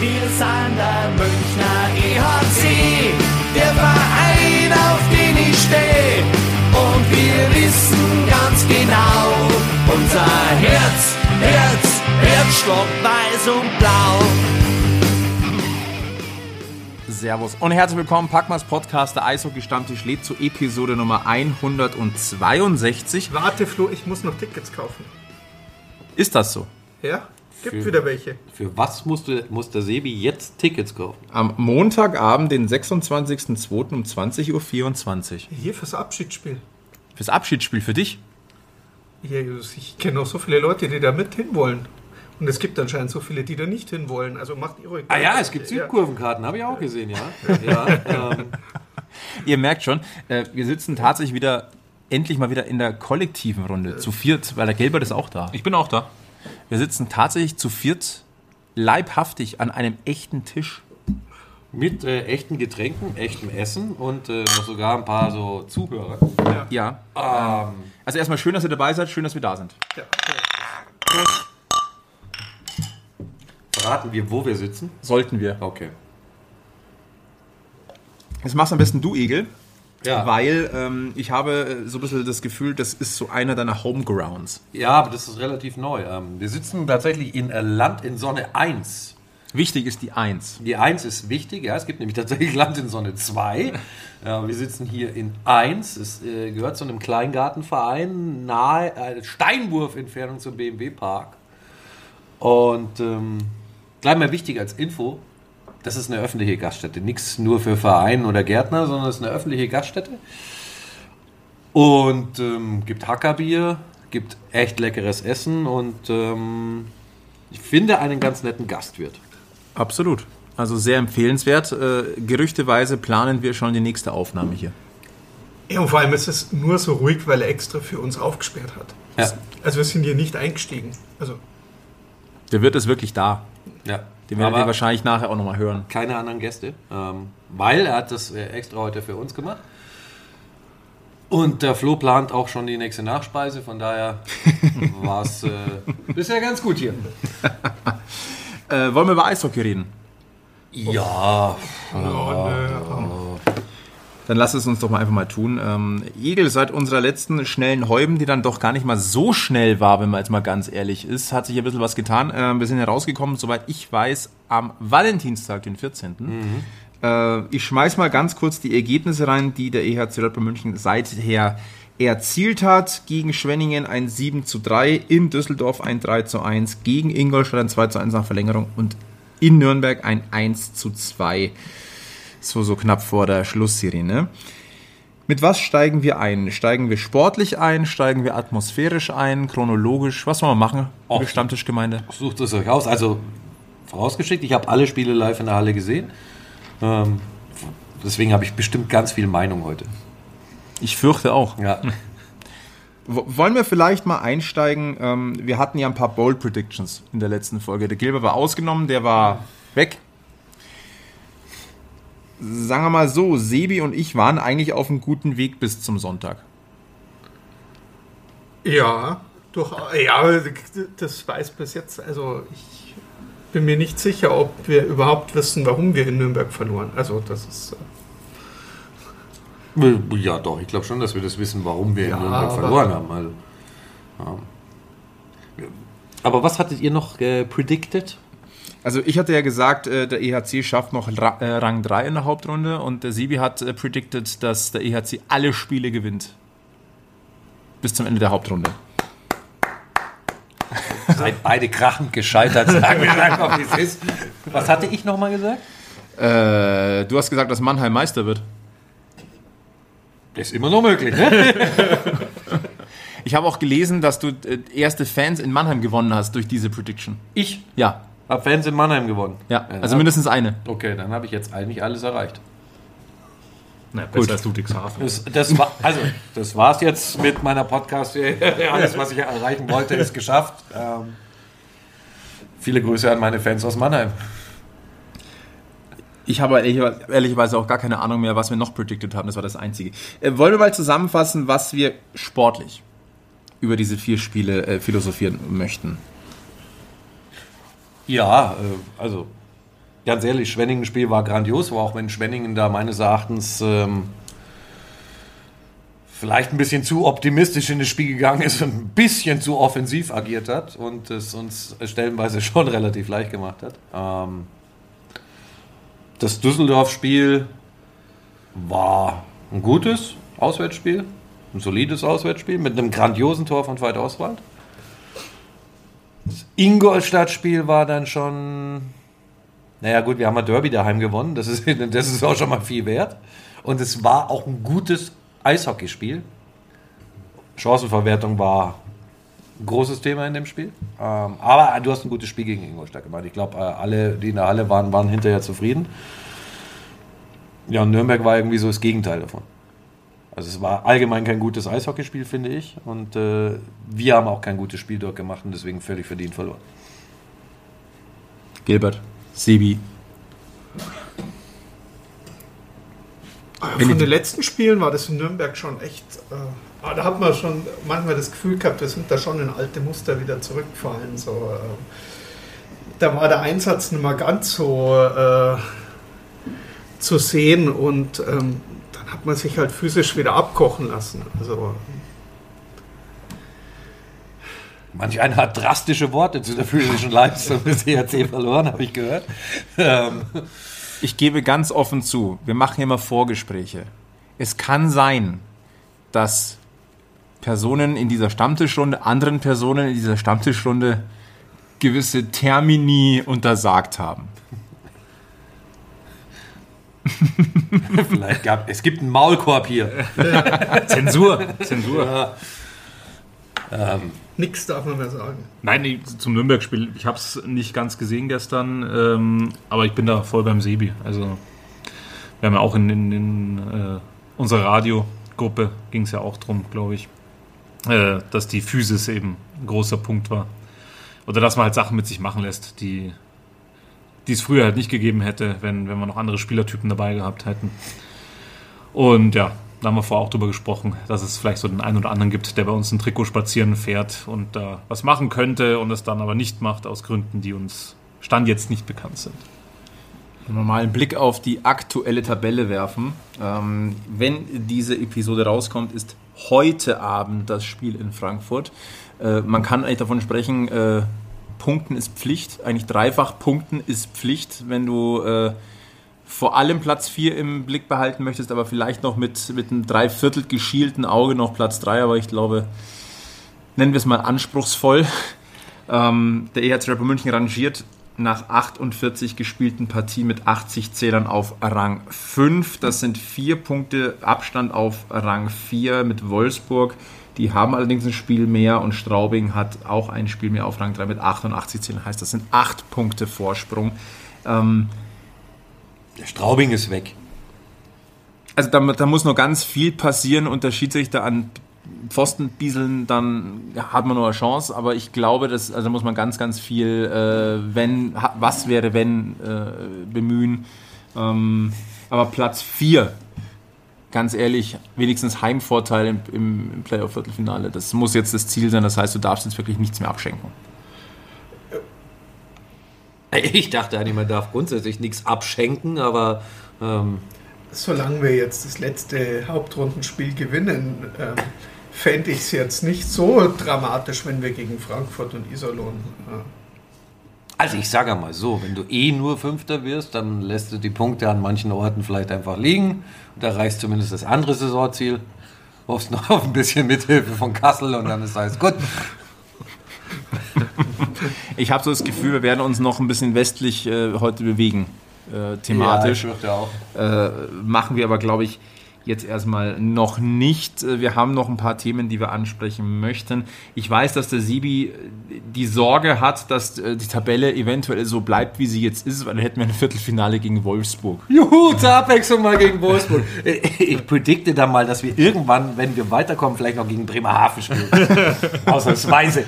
Wir sind der Münchner EHC, der Verein, auf den ich stehe. Und wir wissen ganz genau, unser Herz, Herz, Herzstock weiß und blau. Servus und herzlich willkommen, Packmas Podcast, der Eishockey-Stammtisch lädt zu Episode Nummer 162. Warte, Flo, ich muss noch Tickets kaufen. Ist das so? Ja? Gibt Für- wieder welche. Für was musste, muss der Sebi jetzt Tickets kaufen? Am Montagabend, den 26.02. um 20.24 Uhr. Hier fürs Abschiedsspiel. Fürs Abschiedsspiel für dich. Hier, ich kenne noch so viele Leute, die da mit hinwollen. Und es gibt anscheinend so viele, die da nicht hinwollen. Also macht ihr euch. Ah ja, es gibt Südkurvenkarten, habe ich auch gesehen, ja. ja ähm, Ihr merkt schon, äh, wir sitzen tatsächlich wieder, endlich mal wieder in der kollektiven Runde. Zu viert, weil der Gelbert ist auch da. Ich bin auch da. Wir sitzen tatsächlich zu viert leibhaftig an einem echten Tisch. mit äh, echten Getränken, echtem Essen und äh, noch sogar ein paar so Zuhörer. Ja. Ähm, Also erstmal schön, dass ihr dabei seid, schön, dass wir da sind. Ja. verraten wir, wo wir sitzen? Sollten wir. Okay. Jetzt machst am besten du, Egel. Ja. Weil ähm, ich habe äh, so ein bisschen das Gefühl, das ist so einer deiner Homegrounds. Ja, aber das ist relativ neu. Ähm, wir sitzen tatsächlich in äh, Land in Sonne 1. Wichtig ist die Eins. Die 1 ist wichtig, ja, es gibt nämlich tatsächlich Land in Sonne 2. Ja, wir sitzen hier in 1. Es äh, gehört zu einem Kleingartenverein nahe äh, Steinwurf-Entfernung zum BMW-Park. Und ähm, gleich mal wichtig als Info, das ist eine öffentliche Gaststätte. Nichts nur für Vereine oder Gärtner, sondern es ist eine öffentliche Gaststätte. Und ähm, gibt Hackerbier, gibt echt leckeres Essen und ähm, ich finde einen ganz netten Gastwirt. Absolut. Also sehr empfehlenswert. Äh, gerüchteweise planen wir schon die nächste Aufnahme hier. ja, und vor allem ist es nur so ruhig, weil er extra für uns aufgesperrt hat. Ja. Also wir sind hier nicht eingestiegen. Also Der Wirt ist wirklich da. Ja. Den werdet Aber ihr wahrscheinlich nachher auch nochmal hören. keine anderen Gäste, ähm, weil er hat das äh, extra heute für uns gemacht. Und der Flo plant auch schon die nächste Nachspeise, von daher war es äh, bisher ganz gut hier. Äh, wollen wir über Eishockey reden? Ja, Dann lass es uns doch mal einfach mal tun. Ähm, Egel, seit unserer letzten schnellen Häuben, die dann doch gar nicht mal so schnell war, wenn man jetzt mal ganz ehrlich ist, hat sich ein bisschen was getan. Ähm, wir sind herausgekommen, soweit ich weiß, am Valentinstag, den 14. Äh, ich schmeiß mal ganz kurz die Ergebnisse rein, die der EHC Red München seither erzielt hat. Gegen Schwenningen ein 7 zu 3, in Düsseldorf ein 3 zu 1, gegen Ingolstadt ein 2 zu 1 nach Verlängerung und in Nürnberg ein 1 zu 2 so, so knapp vor der Schlussserie? Mit was steigen wir ein? Steigen wir sportlich ein? Steigen wir atmosphärisch ein? Chronologisch? Was wollen wir machen, liebe Och. Stammtischgemeinde? sucht es euch aus. Also vorausgeschickt, ich habe alle Spiele live in der Halle gesehen. Ähm, deswegen habe ich bestimmt ganz viel Meinung heute. Ich fürchte auch. Ja. Wollen wir vielleicht mal einsteigen? Ähm, wir hatten ja ein paar Bold Predictions in der letzten Folge. Der Gilbert war ausgenommen, der war weg. Sagen wir mal so, Sebi und ich waren eigentlich auf einem guten Weg bis zum Sonntag. ja, durch, ja, das weiß bis jetzt. Also ich bin mir nicht sicher, ob wir überhaupt wissen, warum wir in Nürnberg verloren. Also das ist. äh, Ja, doch, ich glaube schon, dass wir das wissen, warum wir Ja, in Nürnberg verloren haben. Also, ja. Aber was hattet ihr noch äh, predicted? Also ich hatte ja gesagt, äh, der EHC schafft noch äh, Rang 3 in der Hauptrunde und der Sebi hat äh, predicted, dass der EHC alle Spiele gewinnt. Bis zum Ende der Hauptrunde. Seid beide krachend gescheitert, sagen wir einfach, wie es ist. Was hatte ich nochmal gesagt? Äh, du hast gesagt, dass Mannheim Meister wird. Das ist immer noch möglich, ne? Ich habe auch gelesen, dass du erste Fans in Mannheim gewonnen hast durch diese Prediction. Ich Ja, habe Fans in Mannheim gewonnen. ja, also mindestens eine. Okay, dann habe ich jetzt eigentlich alles erreicht. Na, besser als Ludwigshafen. Das, das war, also, das war's jetzt mit meiner Podcast. Alles, was ich erreichen wollte, ist geschafft. Ähm, viele Grüße an meine Fans aus Mannheim. Ich habe ehrlich- ehrlicherweise auch gar keine Ahnung mehr, was wir noch predicted haben. Das war das Einzige. Äh, wollen wir mal zusammenfassen, was wir sportlich über diese vier Spiele äh, philosophieren möchten? Ja, äh, also ganz ehrlich, Schwenningen-Spiel war grandios, war auch wenn Schwenningen da meines Erachtens ähm, vielleicht ein bisschen zu optimistisch in das Spiel gegangen ist und ein bisschen zu offensiv agiert hat und es uns stellenweise schon relativ leicht gemacht hat. Ähm, das Düsseldorf-Spiel war ein gutes Auswärtsspiel, ein solides Auswärtsspiel mit einem grandiosen Tor von Veit Oswald. Das Ingolstadt-Spiel war dann schon, naja gut, wir haben ein Derby daheim gewonnen, das ist, das ist auch schon mal viel wert. Und es war auch ein gutes Eishockeyspiel. Chancenverwertung war ein großes Thema in dem Spiel. Ähm, aber du hast ein gutes Spiel gegen Ingolstadt gemacht. Ich glaube, äh, alle, die in der Halle waren, waren hinterher zufrieden. Ja, und Nürnberg war irgendwie so das Gegenteil davon. Also es war allgemein kein gutes Eishockeyspiel, finde ich. Und äh, wir haben auch kein gutes Spiel dort gemacht und deswegen völlig verdient verloren. Gilbert, Sebi. Von den letzten Spielen war das in Nürnberg schon echt. Äh, ah, da hat man schon manchmal das Gefühl gehabt, wir sind da schon in alte Muster wieder zurückgefallen. So, äh, da war der Einsatz nicht mehr ganz so äh, zu sehen und ähm, hat man sich halt physisch wieder abkochen lassen. Also Manch einer hat drastische Worte zu der physischen Leistung des ERC verloren, habe ich gehört. Ähm, Ich gebe ganz offen zu, wir machen hier mal Vorgespräche. Es kann sein, dass Personen in dieser Stammtischrunde anderen Personen in dieser Stammtischrunde gewisse Termini untersagt haben. vielleicht gab es gibt einen Maulkorb hier. Zensur. Zensur. Ja. Ähm, nichts darf man mehr sagen. Nein, nee, zum Nürnberg-Spiel. Ich habe es nicht ganz gesehen gestern, ähm, aber ich bin da voll beim Sebi. Also wir haben ja auch in, in, in äh, unserer Radiogruppe ging es ja auch drum, glaube ich, äh, dass die Physis eben ein großer Punkt war. Oder dass man halt Sachen mit sich machen lässt, die die es früher halt nicht gegeben hätte, wenn, wenn wir noch andere Spielertypen dabei gehabt hätten. Und ja, da haben wir vorher auch drüber gesprochen, dass es vielleicht so den einen oder anderen gibt, der bei uns ein Trikot spazieren fährt und da äh, was machen könnte und es dann aber nicht macht aus Gründen, die uns Stand jetzt nicht bekannt sind. Wenn wir mal einen Blick auf die aktuelle Tabelle werfen. Ähm, wenn diese Episode rauskommt, ist heute Abend das Spiel in Frankfurt. Äh, man kann eigentlich davon sprechen, äh, Punkten ist Pflicht. Eigentlich dreifach Punkten ist Pflicht, wenn du äh, vor allem Platz 4 im Blick behalten möchtest, aber vielleicht noch mit, mit einem dreiviertel geschielten Auge noch Platz 3. Aber ich glaube, nennen wir es mal anspruchsvoll. Ähm, der EHC Rapper München rangiert nach 48 gespielten Partien mit 80 Zählern auf Rang 5. Das sind vier Punkte Abstand auf Rang 4 mit Wolfsburg. Die haben allerdings ein Spiel mehr und Straubing hat auch ein Spiel mehr auf Rang 3 mit 88 Zählern. Heißt, das sind acht Punkte Vorsprung. Ähm, der Straubing ist weg. Also da, da, muss noch ganz viel passieren und der Schiedsrichter an Pfosten bieseln, dann hat man noch eine Chance, aber ich glaube, dass, also da muss man ganz, ganz viel, äh, wenn, was wäre, wenn, äh, bemühen. Ähm, aber Platz 4, ganz ehrlich, wenigstens Heimvorteil im, im, im Playoff-Viertelfinale, das muss jetzt das Ziel sein, das heißt, du darfst jetzt wirklich nichts mehr abschenken. Ich dachte eigentlich, man darf grundsätzlich nichts abschenken, aber. Ähm Solange wir jetzt das letzte Hauptrundenspiel gewinnen, ähm, fände ich es jetzt nicht so dramatisch, wenn wir gegen Frankfurt und Iserlohn. Äh also ich sage mal so, wenn du eh nur Fünfter wirst, dann lässt du die Punkte an manchen Orten vielleicht einfach liegen und erreichst zumindest das andere Saisonziel. Hoffst noch auf ein bisschen Mithilfe von Kassel und dann ist alles gut. Ich habe so das Gefühl, wir werden uns noch ein bisschen westlich äh, heute bewegen, äh, thematisch. Ja, ich auch. Äh, machen wir aber, glaube ich, jetzt erstmal noch nicht. Äh, wir haben noch ein paar Themen, die wir ansprechen möchten. Ich weiß, dass der Sibi die Sorge hat, dass äh, die Tabelle eventuell so bleibt, wie sie jetzt ist, weil dann hätten wir ein Viertelfinale gegen Wolfsburg. Juhu, zur Abwechslung mal gegen Wolfsburg. Ich predikte da mal, dass wir irgendwann, wenn wir weiterkommen, vielleicht noch gegen Bremerhaven spielen. Ausnahmsweise.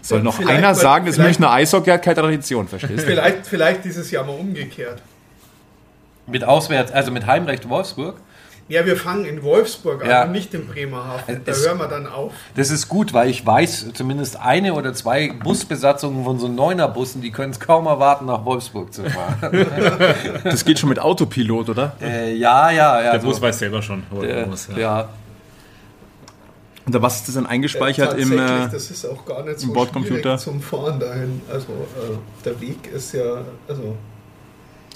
Soll noch vielleicht einer sagen, das Münchner Eishockey hat keine Tradition, verstehst du? Vielleicht, vielleicht dieses Jahr mal umgekehrt. Mit Auswärts, also mit Heimrecht Wolfsburg. Ja, wir fangen in Wolfsburg an Ja. und nicht in Bremerhaven. Da Es- hören wir dann auf. Das ist gut, weil ich weiß, zumindest eine oder zwei Busbesatzungen von so Neuner-Bussen, die können es kaum erwarten, nach Wolfsburg zu fahren. Das geht schon mit Autopilot, oder? äh, ja, ja, ja. Der so, Bus weiß selber schon, wo er äh, muss. ja. Ja. Und was ist das denn eingespeichert im... Tatsächlich, Äh, das ist auch gar nicht so im Bordcomputer? zum Fahren dahin. Also äh, der Weg ist ja, also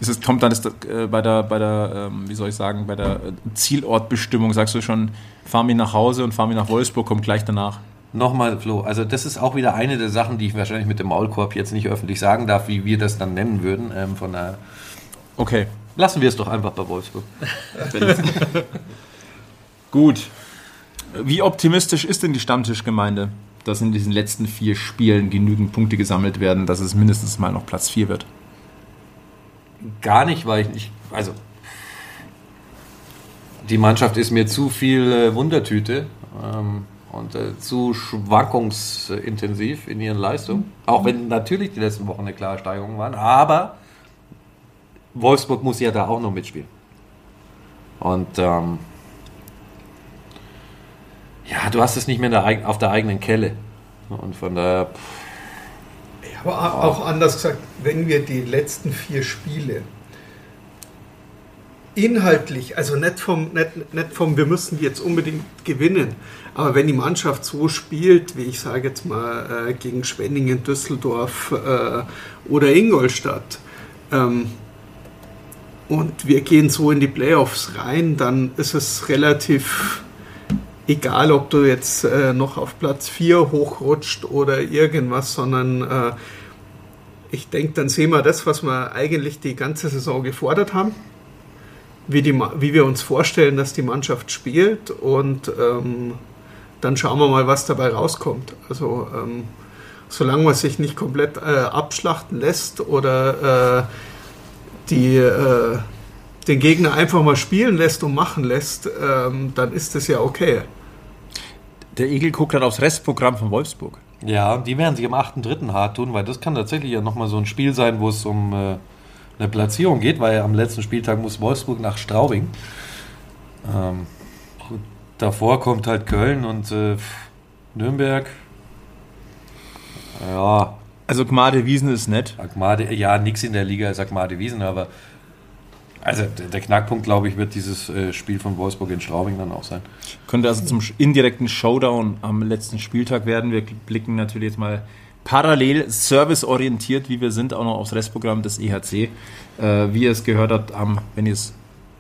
ist es, kommt dann das, äh, bei der, bei der ähm, wie soll ich sagen, bei der äh, Zielortbestimmung, sagst du schon, fahr mich nach Hause und fahr mich nach Wolfsburg, kommt gleich danach. Nochmal, Flo, also das ist auch wieder eine der Sachen, die ich wahrscheinlich mit dem Maulkorb jetzt nicht öffentlich sagen darf, wie wir das dann nennen würden. Ähm, von daher Okay, lassen wir es doch einfach bei Wolfsburg. gut. Wie optimistisch ist denn die Stammtischgemeinde, dass in diesen letzten vier Spielen genügend Punkte gesammelt werden, dass es mindestens mal noch Platz 4 wird? Gar nicht, weil ich nicht, also die Mannschaft ist mir zu viel äh, Wundertüte ähm, und äh, zu schwankungsintensiv in ihren Leistungen. Auch wenn natürlich die letzten Wochen eine klare Steigerung waren, aber Wolfsburg muss ja da auch noch mitspielen. Und ähm, ja, du hast es nicht mehr der, auf der eigenen Kelle. Und von daher, pff, aber auch anders gesagt, wenn wir die letzten vier Spiele inhaltlich, also nicht vom, nicht, nicht vom, wir müssen jetzt unbedingt gewinnen, aber wenn die Mannschaft so spielt, wie ich sage jetzt mal äh, gegen Schwenningen, Düsseldorf äh, oder Ingolstadt, ähm, und wir gehen so in die Playoffs rein, dann ist es relativ egal, ob du jetzt äh, noch auf Platz 4 hochrutscht oder irgendwas, sondern äh, ich denke, dann sehen wir das, was wir eigentlich die ganze Saison gefordert haben, wie, die, wie wir uns vorstellen, dass die Mannschaft spielt und ähm, dann schauen wir mal, was dabei rauskommt. Also ähm, solange man sich nicht komplett äh, abschlachten lässt oder äh, die, äh, den Gegner einfach mal spielen lässt und machen lässt, ähm, dann ist das ja okay. Der Egel guckt gerade aufs Restprogramm von Wolfsburg. Ja, die werden sich am 8.3. hart tun, weil das kann tatsächlich ja nochmal so ein Spiel sein, wo es um äh, eine Platzierung geht, weil am letzten Spieltag muss Wolfsburg nach Straubing. Ähm, davor kommt halt Köln und äh, Nürnberg. Ja, Also Gmade Wiesen ist nett. Agmade, ja, nix in der Liga ist Agmade Wiesen, aber also der, Knackpunkt, glaube ich, wird dieses äh, Spiel von Wolfsburg in Straubing dann auch sein. Könnte also zum indirekten Showdown am letzten Spieltag werden. Wir blicken natürlich jetzt mal parallel serviceorientiert, wie wir sind, auch noch aufs Restprogramm des EHC. Äh, wie ihr es gehört habt, wenn ihr es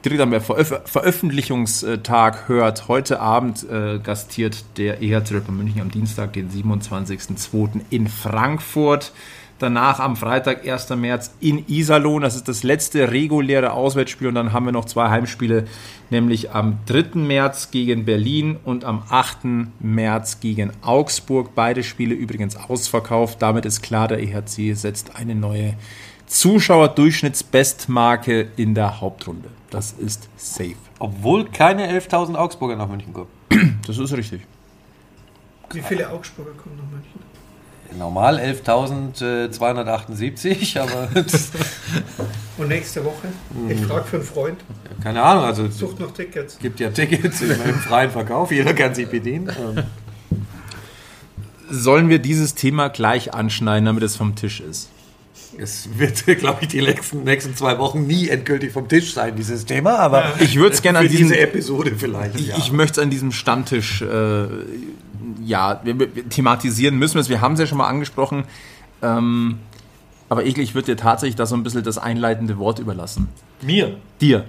direkt am Veröf Veröffentlichungstag hört, heute Abend äh, gastiert der EHC München am Dienstag, den 27.02. in Frankfurt. Danach am Freitag, 1. März in Iserlohn. Das ist das letzte reguläre Auswärtsspiel. Und dann haben wir noch zwei Heimspiele, nämlich am 3. März gegen Berlin und am 8. März gegen Augsburg. Beide Spiele übrigens ausverkauft. Damit ist klar, der EHC setzt eine neue Zuschauerdurchschnittsbestmarke in der Hauptrunde. Das ist safe. Obwohl keine 11.000 Augsburger nach München kommen. Das ist richtig. Wie viele Augsburger kommen nach München? Normal 11.278, aber Und nächste Woche? Ich frage für einen Freund, keine Ahnung, also es sucht noch Tickets. gibt ja Tickets im, freien Verkauf, jeder kann sich bedienen. Ähm, Sollen wir dieses Thema gleich anschneiden, damit es vom Tisch ist? Es wird, glaube ich, die nächsten, nächsten zwei Wochen nie endgültig vom Tisch sein, dieses Thema, aber Ich würde es gerne an diesem diese Episode vielleicht. Ich, ja. ich möchte es an diesem Stammtisch äh, ja, wir, wir thematisieren müssen wir es. Wir haben es ja schon mal angesprochen. Ähm, aber Egel, ich würde dir tatsächlich da so ein bisschen das einleitende Wort überlassen. Mir. Dir.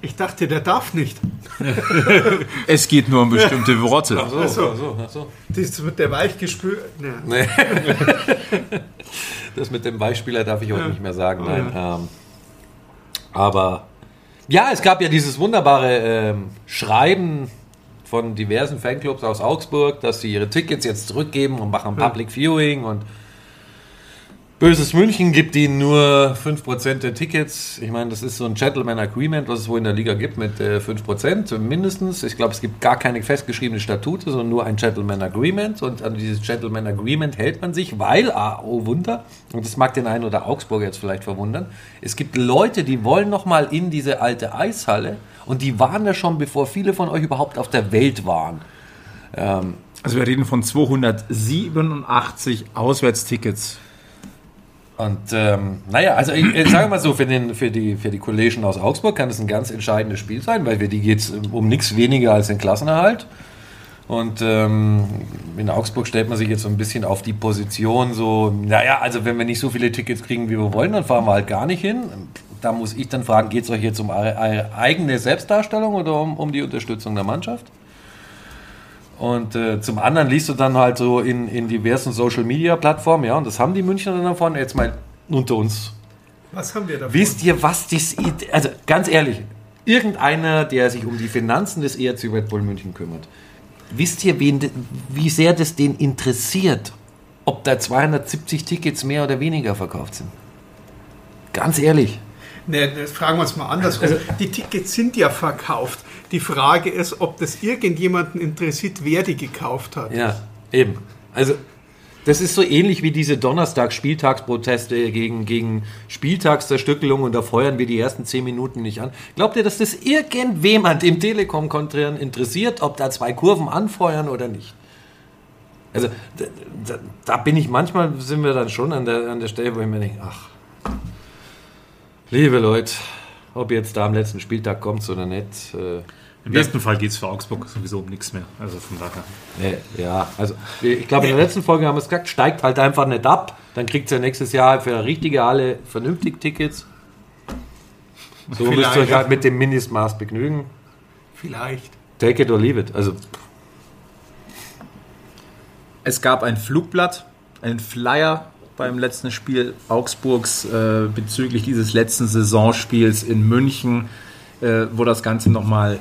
Ich dachte, der darf nicht. Es geht nur um bestimmte Worte. Ach so, ach so, ach so. Das mit der Weichgespül. Ne. Nee. Das mit dem Beispieler darf ich heute nicht mehr sagen, nein. Ähm, aber ja, es gab ja dieses wunderbare ähm, Schreiben von diversen Fanclubs aus Augsburg, dass sie ihre Tickets jetzt zurückgeben und machen Public Viewing und Böses München gibt ihnen nur 5% der Tickets. Ich meine, das ist so ein Gentleman Agreement, was es wohl in der Liga gibt, mit äh, 5% mindestens. Ich glaube, es gibt gar keine festgeschriebene Statute, sondern nur ein Gentleman Agreement. Und an dieses Gentleman Agreement hält man sich, weil, ah, oh Wunder, und das mag den einen oder Augsburger jetzt vielleicht verwundern, es gibt Leute, die wollen nochmal in diese alte Eishalle und die waren da schon, bevor viele von euch überhaupt auf der Welt waren. Ähm, Also wir reden von 287 Auswärtstickets. Und ähm, naja, also ich, ich sage mal so, für, den, für, die, für die Kollegen aus Augsburg kann es ein ganz entscheidendes Spiel sein, weil für die geht es um nichts weniger als den Klassenerhalt. Und ähm, in Augsburg stellt man sich jetzt so ein bisschen auf die Position so, naja, also wenn wir nicht so viele Tickets kriegen, wie wir wollen, dann fahren wir halt gar nicht hin. Da muss ich dann fragen, geht es euch jetzt um eure, eigene Selbstdarstellung oder um, um die Unterstützung der Mannschaft? Und äh, zum anderen liest du dann halt so in, in diversen Social Media Plattformen, ja, und das haben die Münchner dann davon. Jetzt mal unter uns. Was haben wir davon? Wisst ihr, was das. Also ganz ehrlich, irgendeiner, der sich um die Finanzen des ERC Red Bull München kümmert, wisst ihr, wen, wie sehr das den interessiert, ob da 270 Tickets mehr oder weniger verkauft sind? Ganz ehrlich. Ne, das fragen wir uns mal andersrum. die Tickets sind ja verkauft. Die Frage ist, ob das irgendjemanden interessiert, wer die gekauft hat. Ja, eben. Also, das ist so ähnlich wie diese Donnerstag-Spieltagsproteste gegen, gegen Spieltagszerstückelung und da feuern wir die ersten zehn Minuten nicht an. Glaubt ihr, dass das irgendwem an dem Telekom-Konzern interessiert, ob da zwei Kurven anfeuern oder nicht? Also, da, da, da bin ich manchmal, sind wir dann schon an der, an der Stelle, wo ich mir denke, ach, liebe Leute, ob jetzt da am letzten Spieltag kommt oder nicht, äh, Im besten Fall geht es für Augsburg sowieso um nichts mehr. Also von daher. Nee, ja, also ich glaube, in der letzten Folge haben wir es gesagt, steigt halt einfach nicht ab. Dann kriegt ihr nächstes Jahr für eine richtige Halle vernünftig Tickets. So müsst ihr euch Vielleicht. halt mit dem Mindestmaß begnügen. Vielleicht. Take it or leave it. Also, Es gab ein Flugblatt, einen Flyer beim letzten Spiel Augsburgs äh, bezüglich dieses letzten Saisonspiels in München, äh, wo das Ganze nochmal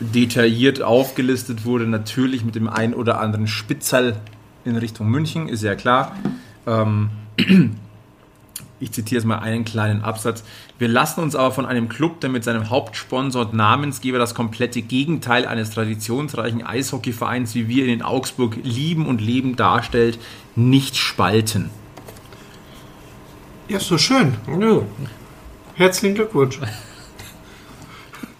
detailliert aufgelistet wurde. Natürlich mit dem ein oder anderen Spitzerl in Richtung München, ist ja klar. Ähm, ich zitiere jetzt mal einen kleinen Absatz. Wir lassen uns aber von einem Club, der mit seinem Hauptsponsor und Namensgeber das komplette Gegenteil eines traditionsreichen Eishockeyvereins, wie wir ihn in Augsburg lieben und leben, darstellt, nicht spalten. Ja, so schön. nö. Herzlichen Glückwunsch.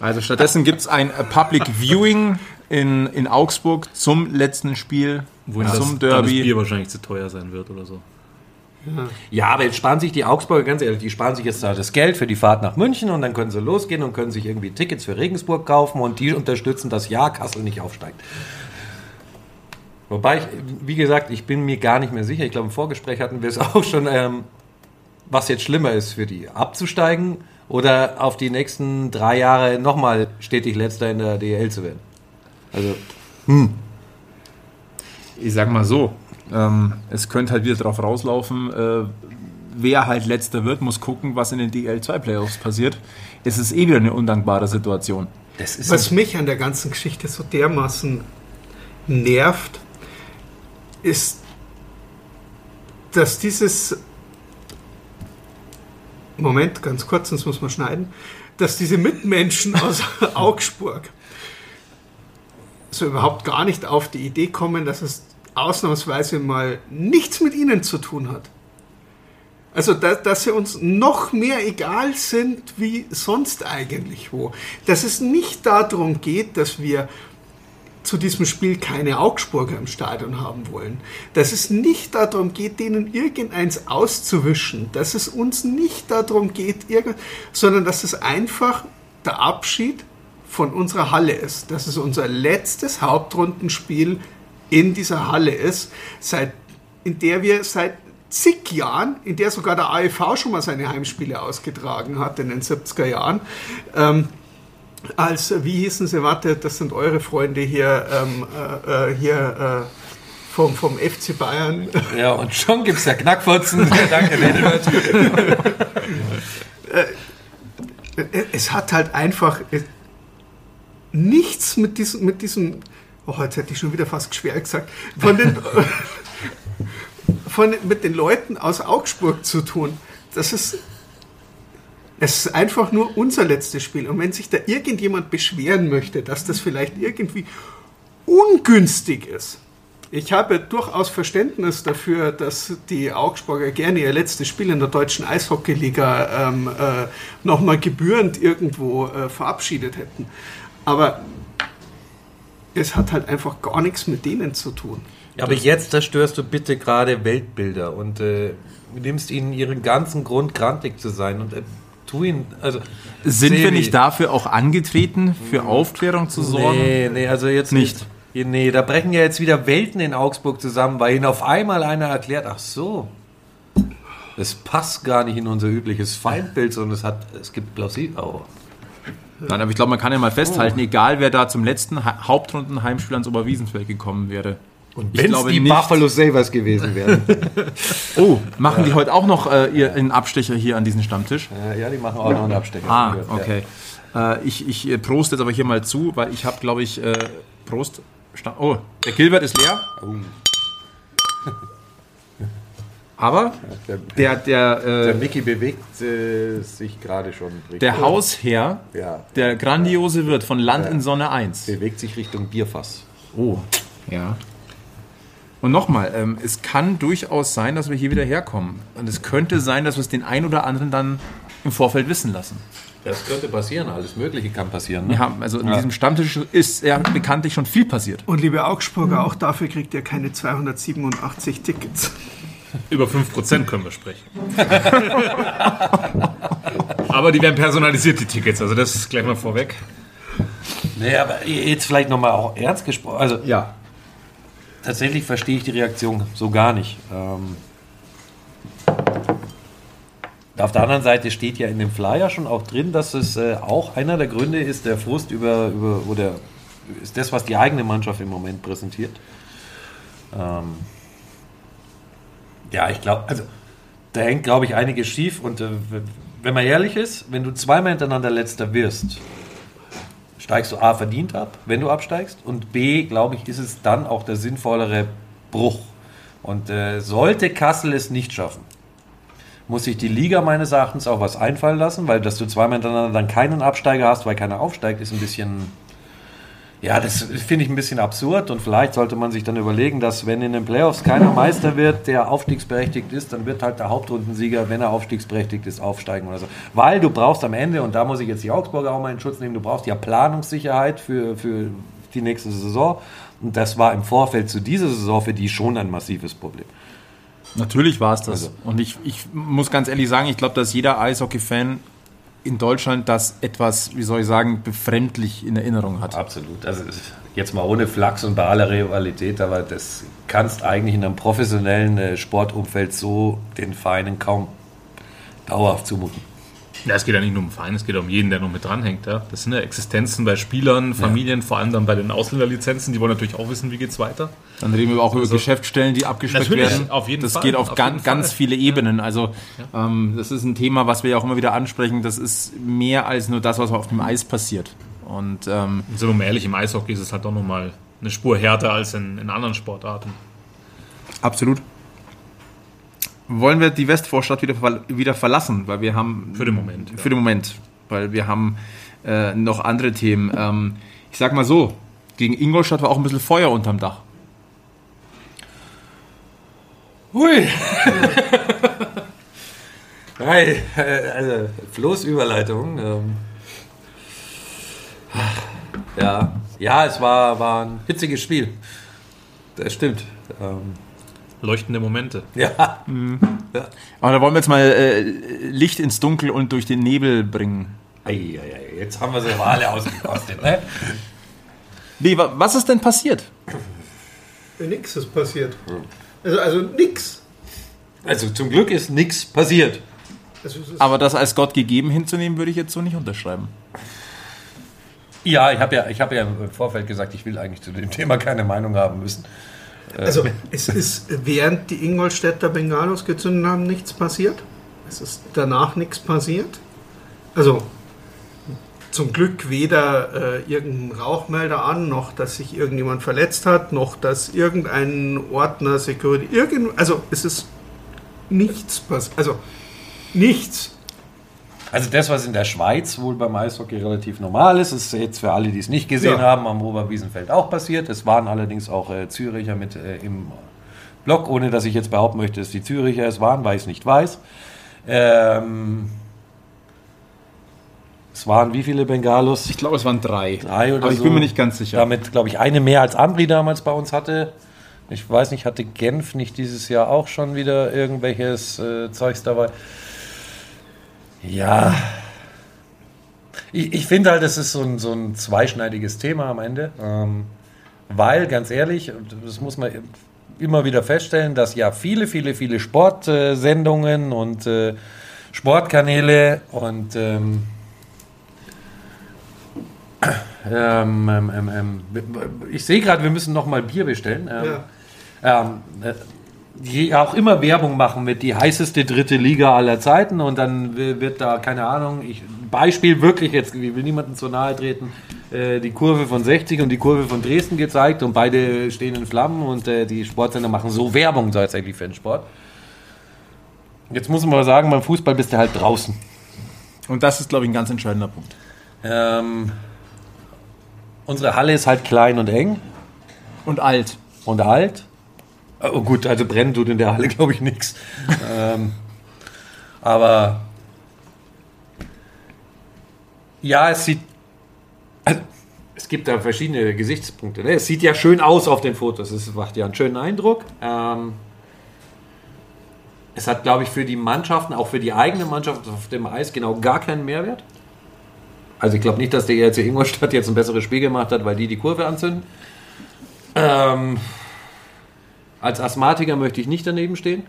Also stattdessen gibt es ein äh, Public Viewing in, in Augsburg zum letzten Spiel, Wohin das, zum da das Derby. Bier wahrscheinlich zu teuer sein wird oder so. Ja, aber jetzt sparen sich die Augsburger, ganz ehrlich, die sparen sich jetzt da das Geld für die Fahrt nach München und dann können sie losgehen und können sich irgendwie Tickets für Regensburg kaufen und die unterstützen, dass ja Kassel nicht aufsteigt. Wobei, ich, wie gesagt, ich bin mir gar nicht mehr sicher. Ich glaube, im Vorgespräch hatten wir es auch schon, ähm, was jetzt schlimmer ist für die, abzusteigen oder auf die nächsten drei Jahre nochmal stetig letzter in der DL zu werden. Also, Ich sag mal so, ähm, es könnte halt wieder drauf rauslaufen, äh, wer halt letzter wird, muss gucken, was in den DL2 Playoffs passiert. Es ist eh wieder eine undankbare Situation. das ist Was mich an der ganzen Geschichte so dermaßen nervt, ist, dass dieses Moment, ganz kurz, sonst muss man schneiden, dass diese Mitmenschen aus Augsburg so überhaupt gar nicht auf die Idee kommen, dass es ausnahmsweise mal nichts mit ihnen zu tun hat. Also, da, dass sie uns noch mehr egal sind wie sonst eigentlich wo. Dass es nicht darum geht, dass wir zu diesem Spiel keine Augsburger im Stadion haben wollen. Dass es nicht darum geht, denen irgendeins auszuwischen. Dass es uns nicht darum geht, sondern dass es einfach der Abschied von unserer Halle ist. Dass es unser letztes Hauptrundenspiel in dieser Halle ist, seit, in der wir seit zig Jahren, in der sogar der AEV schon mal seine Heimspiele ausgetragen hat in den 70er Jahren. Ähm, als, wie hießen sie, warte, das sind eure Freunde hier, ähm, äh, äh, hier äh, vom, vom FC Bayern. Ja, und schon gibt es ja Knackfotzen. Danke, Leonard. es hat halt einfach äh, nichts mit diesem, mit diesem, oh, jetzt hätte ich schon wieder fast schwer gesagt, von den, von, mit den Leuten aus Augsburg zu tun. Das ist, es ist einfach nur unser letztes Spiel. Und wenn sich da irgendjemand beschweren möchte, dass das vielleicht irgendwie ungünstig ist, ich habe durchaus Verständnis dafür, dass die Augsburger gerne ihr letztes Spiel in der deutschen Eishockeyliga ähm, äh, nochmal gebührend irgendwo äh, verabschiedet hätten. Aber es hat halt einfach gar nichts mit denen zu tun. Aber jetzt zerstörst du bitte gerade Weltbilder und äh, nimmst ihnen ihren ganzen Grund, grantig zu sein und äh, tu ihn. Also, Sind wir nicht dafür auch angetreten, für Aufklärung zu sorgen? Nee, nee, also jetzt Nicht. Nee, da brechen ja jetzt wieder Welten in Augsburg zusammen, weil ihnen auf einmal einer erklärt, ach so, das passt gar nicht in unser übliches Feindbild, sondern es hat, es gibt plausibel. Oh. Nein, aber ich glaube, man kann ja mal festhalten, egal wer da zum letzten Ha- Hauptrundenheimspiel ans Oberwiesenfeld gekommen wäre. Und wenn es die nicht- Buffalo Sabres gewesen wären. Oh, machen die heute auch noch äh, ihr, einen Abstecher hier an diesen Stammtisch? ja, ja, die machen auch noch einen Abstecher. Ah, Ja. okay. Äh, ich ich äh, prost jetzt aber hier mal zu, weil ich habe, glaube ich, äh, Prost. Sta- Oh, der Gilbert ist leer. Oh. Aber Der, der, der, der äh, Mickey bewegt äh, sich gerade schon. Richtung, der Hausherr, Ja, der grandiose Wirt von Land Ja. in Sonne 1. bewegt sich Richtung Bierfass. Oh, ja. Und nochmal, ähm, es kann durchaus sein, dass wir hier wieder herkommen. Und es könnte sein, dass wir es den einen oder anderen dann im Vorfeld wissen lassen. Das könnte passieren, alles Mögliche kann passieren. Ne? Wir haben, also in diesem Stammtisch ist ja bekanntlich schon viel passiert. Und liebe Augsburger, auch dafür kriegt ihr keine 287 Tickets. Über 5% können wir sprechen. Aber die werden personalisiert, die Tickets. Also das ist gleich mal vorweg. Nee, aber jetzt vielleicht nochmal auch ernst gesprochen. Also Ja. Tatsächlich verstehe ich die Reaktion so gar nicht. Ähm, auf der anderen Seite steht ja in dem Flyer schon auch drin, dass es äh, auch einer der Gründe ist, der Frust über, über oder ist das, was die eigene Mannschaft im Moment präsentiert. Ähm, ja, ich glaube, also da hängt, glaube ich, einiges schief und äh, wenn man ehrlich ist, wenn du zweimal hintereinander letzter wirst, steigst du A verdient ab, wenn du absteigst und B, glaube ich, ist es dann auch der sinnvollere Bruch. Und äh, sollte Kassel es nicht schaffen, muss sich die Liga meines Erachtens auch was einfallen lassen, weil dass du zweimal hintereinander dann keinen Absteiger hast, weil keiner aufsteigt, ist ein bisschen, ja, das finde ich ein bisschen absurd und vielleicht sollte man sich dann überlegen, dass wenn in den Playoffs keiner Meister wird, der aufstiegsberechtigt ist, dann wird halt der Hauptrundensieger, wenn er aufstiegsberechtigt ist, aufsteigen oder so. Weil du brauchst am Ende, und da muss ich jetzt die Augsburger auch mal in Schutz nehmen, du brauchst ja Planungssicherheit für, für die nächste Saison. Und das war im Vorfeld zu dieser Saison für die schon ein massives Problem. Natürlich war es das. Also. Und ich, ich muss ganz ehrlich sagen, ich glaube, dass jeder Eishockey-Fan in Deutschland das etwas, wie soll ich sagen, befremdlich in Erinnerung hat. Absolut. Also jetzt mal ohne Flachs und bei aller Rivalität, aber das kannst eigentlich in einem professionellen äh, Sportumfeld so den Vereinen kaum dauerhaft zumuten. Ja, es geht ja nicht nur um Verein, es geht um jeden, der noch mit dranhängt. Ja. Das sind ja Existenzen bei Spielern, Familien, vor allem dann bei den Ausländerlizenzen. Die wollen natürlich auch wissen, wie geht's weiter. Dann reden wir auch über Geschäftsstellen, die abgespeckt Natürlich, werden. auf jeden das Fall, geht auf, auf ganz, ganz viele Ebenen. Also ähm, das ist ein Thema, was wir ja auch immer wieder ansprechen. Das ist mehr als nur das, was auf dem Eis passiert. Und ähm, Und sind wir mal ehrlich, im Eishockey ist es halt doch nochmal eine Spur härter als in, in anderen Sportarten. absolut. Wollen wir die Westvorstadt wieder, wieder verlassen, weil wir haben Für den Moment. Ja. Für den Moment, weil wir haben äh, noch andere Themen. Ähm, ich sag mal so, gegen Ingolstadt war auch ein bisschen Feuer unterm Dach. Hui! Hi, äh, also Flo's Überleitung. Ähm, ja, ja, es war, war ein hitziges Spiel. Das stimmt. Ähm, Leuchtende Momente. ja. Aber da wollen wir jetzt mal äh, Licht ins Dunkel und durch den Nebel bringen. Ei, ei, ei, jetzt haben wir sie aber alle ausgekostet, ne? Nee, wa- was ist denn passiert? Nix ist passiert. Also, also nix. Also zum Glück ist nichts passiert. Also, Aber das als Gott gegeben hinzunehmen, würde ich jetzt so nicht unterschreiben. Ja, ich habe ja, ich hab ja im Vorfeld gesagt, ich will eigentlich zu dem Thema keine Meinung haben müssen. Also es ist, während die Ingolstädter Bengalos gezündet haben, nichts passiert. Es ist danach nichts passiert. Also zum Glück weder äh, irgendein Rauchmelder an, noch dass sich irgendjemand verletzt hat, noch dass irgendein Ordner, Security, irgend, also es ist nichts passiert. Also nichts. Also das, was in der Schweiz wohl beim Eishockey relativ normal ist, ist jetzt für alle, die es nicht gesehen Ja. haben, am Oberwiesenfeld auch passiert. Es waren allerdings auch äh, Züricher mit äh, im Block, ohne dass ich jetzt behaupten möchte, dass die Züricher es waren, weil ich es nicht weiß. Ähm, es waren wie viele Bengalos? Ich glaube, es waren drei. Drei oder Aber ich so. bin mir nicht ganz sicher. Damit, glaube ich, eine mehr als Ambri damals bei uns hatte. Ich weiß nicht, hatte Genf nicht dieses Jahr auch schon wieder irgendwelches äh, Zeugs dabei? Ja. Ich, ich finde halt, das ist so ein, so ein zweischneidiges Thema am Ende. Ähm, weil, ganz ehrlich, das muss man immer wieder feststellen, dass ja viele, viele, viele Sportsendungen und äh, Sportkanäle und ähm, ähm, ähm, ähm, ähm, ich sehe gerade, wir müssen noch mal Bier bestellen. Ähm, äh, die auch immer Werbung machen mit die heißeste dritte Liga aller Zeiten und dann wi- wird da, keine Ahnung, ich, Beispiel wirklich jetzt, ich will niemandem zu nahe treten, äh, die Kurve von 60 und die Kurve von Dresden gezeigt und beide stehen in Flammen und äh, die Sportsender machen so Werbung tatsächlich für den Sport. Jetzt muss man sagen, beim Fußball bist du halt draußen. Und das ist, glaube ich, ein ganz entscheidender Punkt. Ähm, unsere Halle ist halt klein und eng Und alt. und alt. Oh gut, also brennen tut in der Halle, glaube ich, nichts. ähm, aber ja, es sieht. Also, es gibt da verschiedene Gesichtspunkte. Ne? Es sieht ja schön aus auf den Fotos. Es macht ja einen schönen Eindruck. Ähm, es hat, glaube ich, für die Mannschaften, auch für die eigene Mannschaft auf dem Eis genau gar keinen Mehrwert. Also ich glaube nicht, dass der ERC Ingolstadt jetzt ein besseres Spiel gemacht hat, weil die die Kurve anzünden. Ähm, als Asthmatiker möchte ich nicht daneben stehen.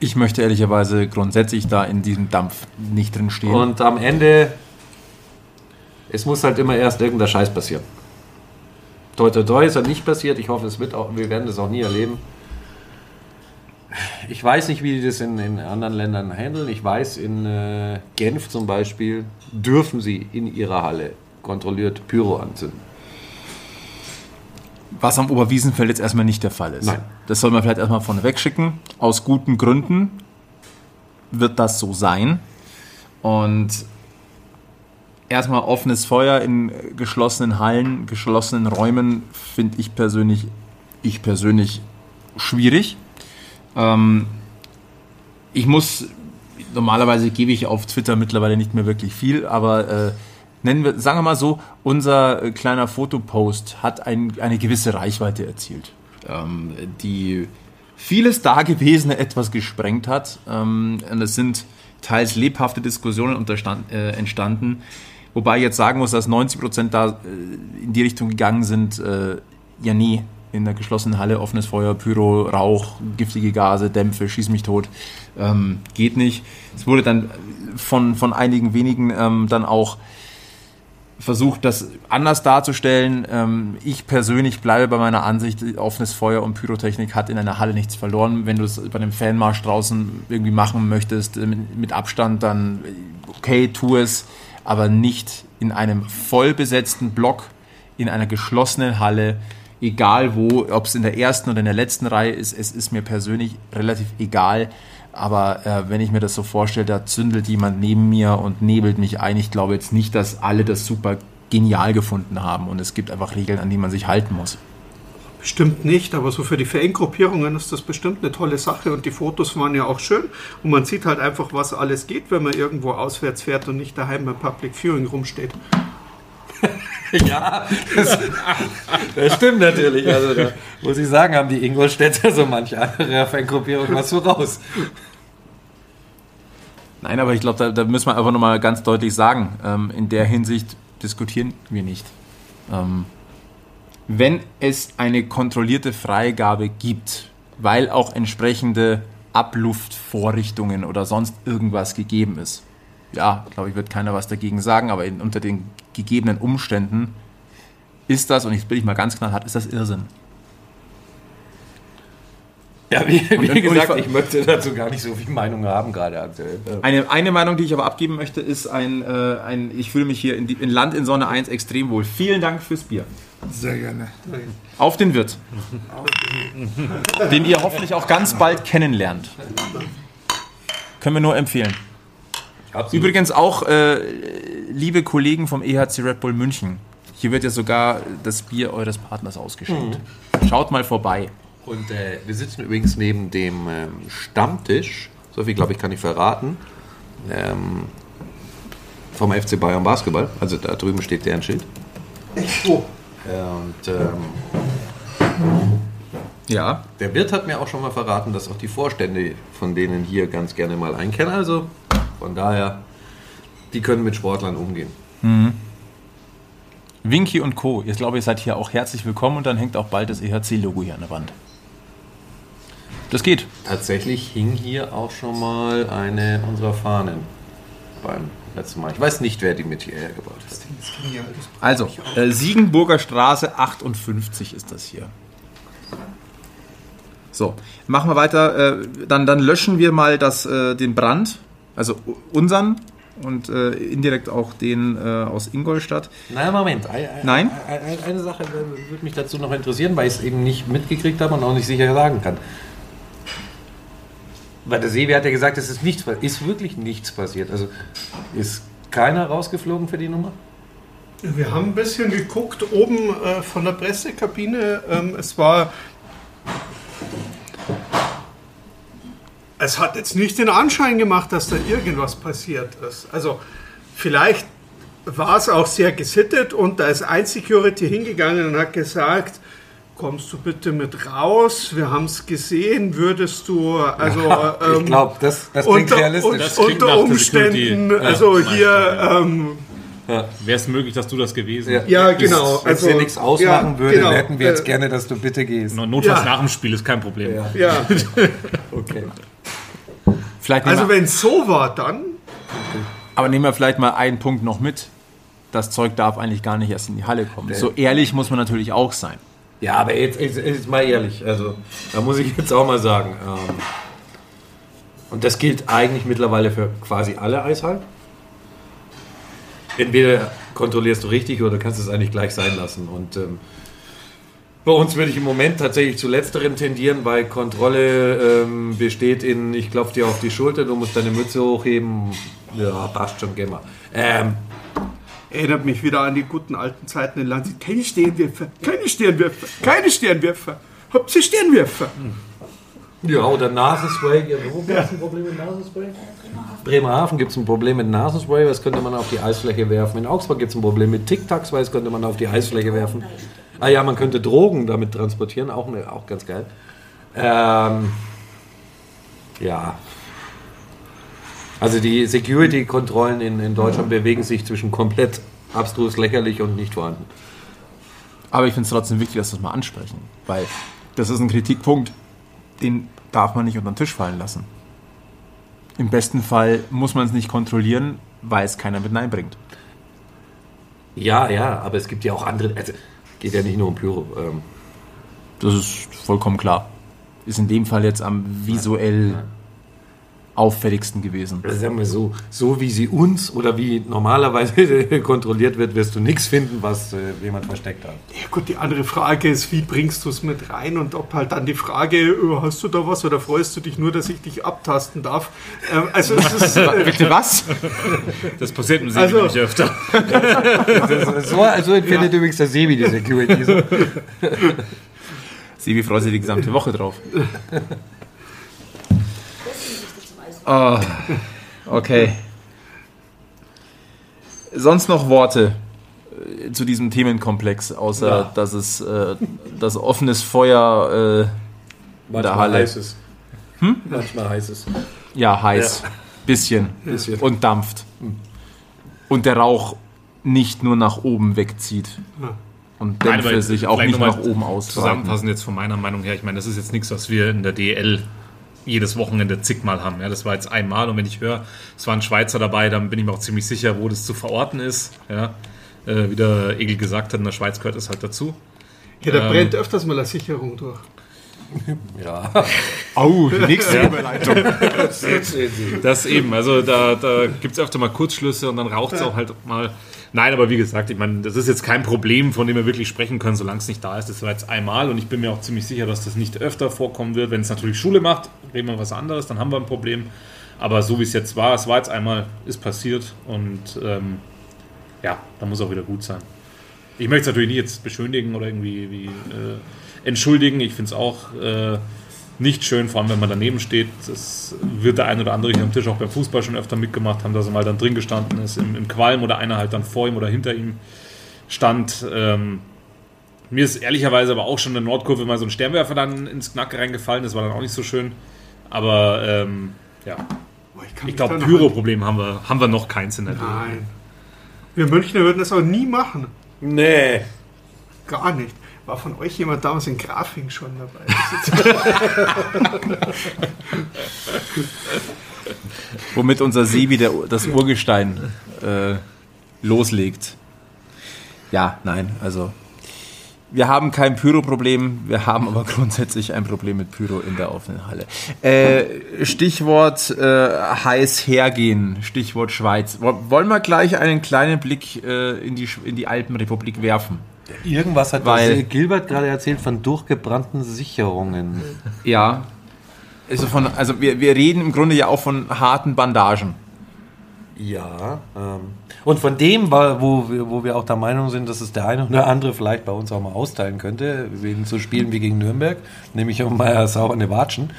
Ich möchte ehrlicherweise grundsätzlich da in diesem Dampf nicht drin stehen. Und am Ende, es muss halt immer erst irgendein Scheiß passieren. Toi, toi, toi ist halt nicht passiert. Ich hoffe, es wird auch, wir werden das auch nie erleben. Ich weiß nicht, wie die das in, in anderen Ländern handeln. Ich weiß, in äh, Genf zum Beispiel dürfen sie in ihrer Halle kontrolliert Pyro anzünden. Was am Oberwiesenfeld jetzt erstmal nicht der Fall ist. Nein. Das soll man vielleicht erstmal vorneweg schicken. Aus guten Gründen wird das so sein. Und erstmal offenes Feuer in geschlossenen Hallen, geschlossenen Räumen finde ich persönlich, ich persönlich schwierig. Ähm, ich muss, normalerweise gebe ich auf Twitter mittlerweile nicht mehr wirklich viel, aber äh, nennen wir, sagen wir mal so, unser äh, kleiner Fotopost hat ein, eine gewisse Reichweite erzielt, ähm, die vieles Dagewesene etwas gesprengt hat. Ähm, und es sind teils lebhafte Diskussionen äh, entstanden, wobei ich jetzt sagen muss, dass 90 Prozent da äh, in die Richtung gegangen sind, äh, ja nee, in der geschlossenen Halle offenes Feuer, Pyro, Rauch, giftige Gase, Dämpfe, schieß mich tot, ähm, geht nicht. Es wurde dann von, von einigen wenigen ähm, dann auch versucht, das anders darzustellen. Ähm, ich persönlich bleibe bei meiner Ansicht, offenes Feuer und Pyrotechnik hat in einer Halle nichts verloren. Wenn du es bei einem Fanmarsch draußen irgendwie machen möchtest, äh, mit, Abstand, dann äh, okay, tu es, aber nicht in einem voll besetzten Block, in einer geschlossenen Halle, egal wo, ob es in der ersten oder in der letzten Reihe ist, es ist mir persönlich relativ egal. Aber äh, wenn ich mir das so vorstelle, da zündelt jemand neben mir und nebelt mich ein. Ich glaube jetzt nicht, dass alle das super genial gefunden haben. Und es gibt einfach Regeln, an die man sich halten muss. Bestimmt nicht, aber so für die Fangruppierungen ist das bestimmt eine tolle Sache und die Fotos waren ja auch schön und man sieht halt einfach, was alles geht, wenn man irgendwo auswärts fährt und nicht daheim beim Public Viewing rumsteht. Ja, das, das stimmt natürlich. Also da muss ich sagen, haben die Ingolstädter so manche andere Fangruppierung was voraus. Nein, aber ich glaube, da, da müssen wir einfach nochmal ganz deutlich sagen, ähm, in der Hinsicht diskutieren wir nicht. Ähm, wenn es eine kontrollierte Freigabe gibt, weil auch entsprechende Abluftvorrichtungen oder sonst irgendwas gegeben ist, ja, glaube ich, wird keiner was dagegen sagen, aber in, unter den gegebenen Umständen ist das, und jetzt bin ich mal ganz knallhart, ist das Irrsinn. Ja, wie, wie und gesagt, ich- ich möchte dazu gar nicht so viel Meinung haben gerade aktuell. Eine, eine Meinung, die ich aber abgeben möchte, ist ein, äh, ein ich fühle mich hier in, die, in Land in Sonne 1 extrem wohl. Vielen Dank fürs Bier. Sehr gerne. Auf den Wirt. den ihr hoffentlich auch ganz bald kennenlernt. Können wir nur empfehlen. Absolut. Übrigens auch, äh, liebe Kollegen vom EHC Red Bull München, hier wird ja sogar das Bier eures Partners ausgeschenkt. Schaut mal vorbei. Und äh, wir sitzen übrigens neben dem ähm, Stammtisch, so viel glaube ich kann ich verraten, ähm, vom FC Bayern Basketball. Also da drüben steht deren Schild. Oh, Und ähm, Ja. der Wirt hat mir auch schon mal verraten, dass auch die Vorstände von denen hier ganz gerne mal einkennen. Also von daher, die können mit Sportlern umgehen. Winky und Co. Ich glaube, ihr seid hier auch herzlich willkommen und dann hängt auch bald das EHC-Logo hier an der Wand. Das geht. Tatsächlich hing hier auch schon mal eine unserer Fahnen beim letzten Mal. Ich weiß nicht, wer die mit hierher gebracht hat. Also, äh, Siegenburger Straße 58 ist das hier. So, machen wir weiter. Äh, dann, dann löschen wir mal das, äh, den Brand, also unseren und äh, indirekt auch den äh, aus Ingolstadt. Nein, Moment. Ein- ein- Nein? ein- ein- Eine Sache würde mich dazu noch interessieren, weil ich es eben nicht mitgekriegt habe und auch nicht sicher sagen kann. Weil der Seewe hat ja gesagt, es ist nichts, ist wirklich nichts passiert. Also ist keiner rausgeflogen für die Nummer? Wir haben ein bisschen geguckt oben äh, von der Pressekabine. Ähm, es war. Es hat jetzt nicht den Anschein gemacht, dass da irgendwas passiert ist. Also vielleicht war es auch sehr gesittet und da ist ein Security hingegangen und hat gesagt, kommst du bitte mit raus? Wir haben es gesehen, würdest du also ich ähm, glaube, das, das klingt unter, realistisch. un- Das klingt unter Umständen, Security. also Ja, hier ähm, Wäre es möglich, dass du das gewesen Ja. Ja, genau. Wenn es dir Also, nichts ausmachen ja, würde, genau. hätten wir jetzt Äh, gerne, dass du bitte gehst. Notfalls Ja. nach dem Spiel ist kein Problem. Ja. ja. Okay. Vielleicht Also wenn es so war, dann aber nehmen wir vielleicht mal einen Punkt noch mit. Das Zeug darf eigentlich gar nicht erst in die Halle kommen. So ehrlich muss man natürlich auch sein. Ja, aber jetzt, jetzt, jetzt mal ehrlich, also da muss ich jetzt auch mal sagen. Ähm, und das gilt eigentlich mittlerweile für quasi alle Eishallen. Entweder kontrollierst du richtig oder kannst es eigentlich gleich sein lassen. Und ähm, bei uns würde ich im Moment tatsächlich zu letzterem tendieren, weil Kontrolle ähm, besteht in, ich klopfe dir auf die Schulter, du musst deine Mütze hochheben. Ja, passt schon, geh mal. Ähm, erinnert mich wieder an die guten alten Zeiten in Lanzi. Keine Sternwerfer, keine Sternwerfer, keine Sternwerfer. Habt ihr Sternwerfer? Ja, oder Nasenspray. Ja, wo gibt es ein Problem mit Nasenspray? Bremerhaven gibt es ein Problem mit Nasenspray, was könnte man auf die Eisfläche werfen. In Augsburg gibt es ein Problem mit Tic-Tacs, was könnte man auf die Eisfläche werfen. Ah ja, man könnte Drogen damit transportieren, auch, ne, auch ganz geil. Ähm, ja. Also die Security-Kontrollen in, in Deutschland bewegen sich zwischen komplett abstrus lächerlich und nicht vorhanden. Aber ich finde es trotzdem wichtig, dass wir das mal ansprechen. Weil das ist ein Kritikpunkt, den darf man nicht unter den Tisch fallen lassen. Im besten Fall muss man es nicht kontrollieren, weil es keiner mit hineinbringt. Ja, ja, aber es gibt ja auch andere. Also geht ja nicht nur um Pyro. Ähm, Das ist vollkommen klar. Ist in dem Fall jetzt am visuell auffälligsten gewesen. Also sagen wir so, so wie sie uns oder wie normalerweise kontrolliert wird, wirst du nichts finden, was äh, jemand versteckt hat. Ja gut, die andere Frage ist, wie bringst du es mit rein und ob halt dann die Frage, äh, hast du da was oder freust du dich nur, dass ich dich abtasten darf? Ähm, also ist, äh, Bitte was? Das passiert im See Also- nicht öfter. So also empfindet übrigens der Sebi die Security. So. Sebi freut sich die gesamte Woche drauf. Ah, okay. Sonst noch Worte äh, zu diesem Themenkomplex, außer Ja. dass es äh, das offenes Feuer äh, der Halle. heiß es. Manchmal heiß es. Ja, heiß. Bisschen. Bisschen. Und dampft. Und der Rauch nicht nur nach oben wegzieht. Und Nein, Dämpfe aber sich auch nicht nach oben ausbreiten. Zusammenfassend jetzt von meiner Meinung her, ich meine, das ist jetzt nichts, was wir in der DL jedes Wochenende zigmal haben. Ja, das war jetzt einmal und wenn ich höre, es war ein Schweizer dabei, dann bin ich mir auch ziemlich sicher, wo das zu verorten ist. Ja, äh, wie der Egel gesagt hat, in der Schweiz gehört das halt dazu. ja, da Ähm. brennt öfters mal eine Sicherung durch. Ja. Au, die nächste Überleitung. Das eben, also da, da gibt es öfter mal Kurzschlüsse und dann raucht es auch halt mal. Nein, aber wie gesagt, ich meine, das ist jetzt kein Problem, von dem wir wirklich sprechen können, solange es nicht da ist. Das war jetzt einmal und ich bin mir auch ziemlich sicher, dass das nicht öfter vorkommen wird. Wenn es natürlich Schule macht, reden wir was anderes, dann haben wir ein Problem. Aber so wie es jetzt war, es war jetzt einmal, ist passiert und ähm, ja, da muss auch wieder gut sein. Ich möchte es natürlich nicht jetzt beschönigen oder irgendwie wie, äh, entschuldigen. Ich finde es auch äh, nicht schön, vor allem wenn man daneben steht. Das wird der ein oder andere hier am Tisch auch beim Fußball schon öfter mitgemacht haben, dass er mal dann drin gestanden ist im, im Qualm oder einer halt dann vor ihm oder hinter ihm stand. Ähm, mir ist ehrlicherweise aber auch schon in der Nordkurve mal so ein Sternwerfer dann ins Knack reingefallen. Das war dann auch nicht so schön. Aber ähm, ja, Boah, ich mich glaube, Pyro-Problem haben wir, haben wir noch keins in der Nein. Wir Münchner würden das auch nie machen. Nee. Gar nicht. War von euch jemand damals in Grafing schon dabei? Womit unser Sebi der, das Urgestein äh, loslegt. Ja, nein, also wir haben kein Pyro-Problem, wir haben aber grundsätzlich ein Problem mit Pyro in der offenen Halle. Äh, Stichwort äh, heiß hergehen, Stichwort Schweiz. Wo- Wollen wir gleich einen kleinen Blick äh, in, die, in die Alpenrepublik werfen? Irgendwas hat Weil- Gilbert gerade erzählt von durchgebrannten Sicherungen. Ja. Also, von, also wir, wir reden im Grunde ja auch von harten Bandagen. Ja. Ähm, und von dem, wo wir, wo wir auch der Meinung sind, dass es der eine oder andere vielleicht bei uns auch mal austeilen könnte, wegen so Spielen wie gegen Nürnberg, nämlich um mal saubere Watschen.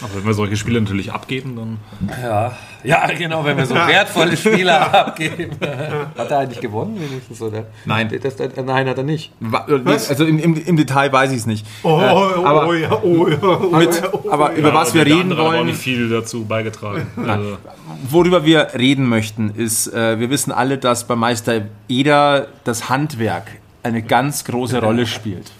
aber wenn wir solche Spiele natürlich abgeben, dann Ja. Ja, genau, wenn wir so wertvolle Spieler abgeben. Hat er eigentlich gewonnen wenigstens, oder? Nein. Das, das, nein, hat er nicht. Wa- Also im, im, im Detail weiß ich es nicht. Oh, oh, oh, aber- oh, ja, oh, ja, oh, Mit, ja, oh, aber über Ja, was wir reden wollen, nicht viel dazu beigetragen. Also, worüber wir reden möchten, ist, äh, wir wissen alle, dass bei Meister Eder das Handwerk eine ganz große Rolle spielt.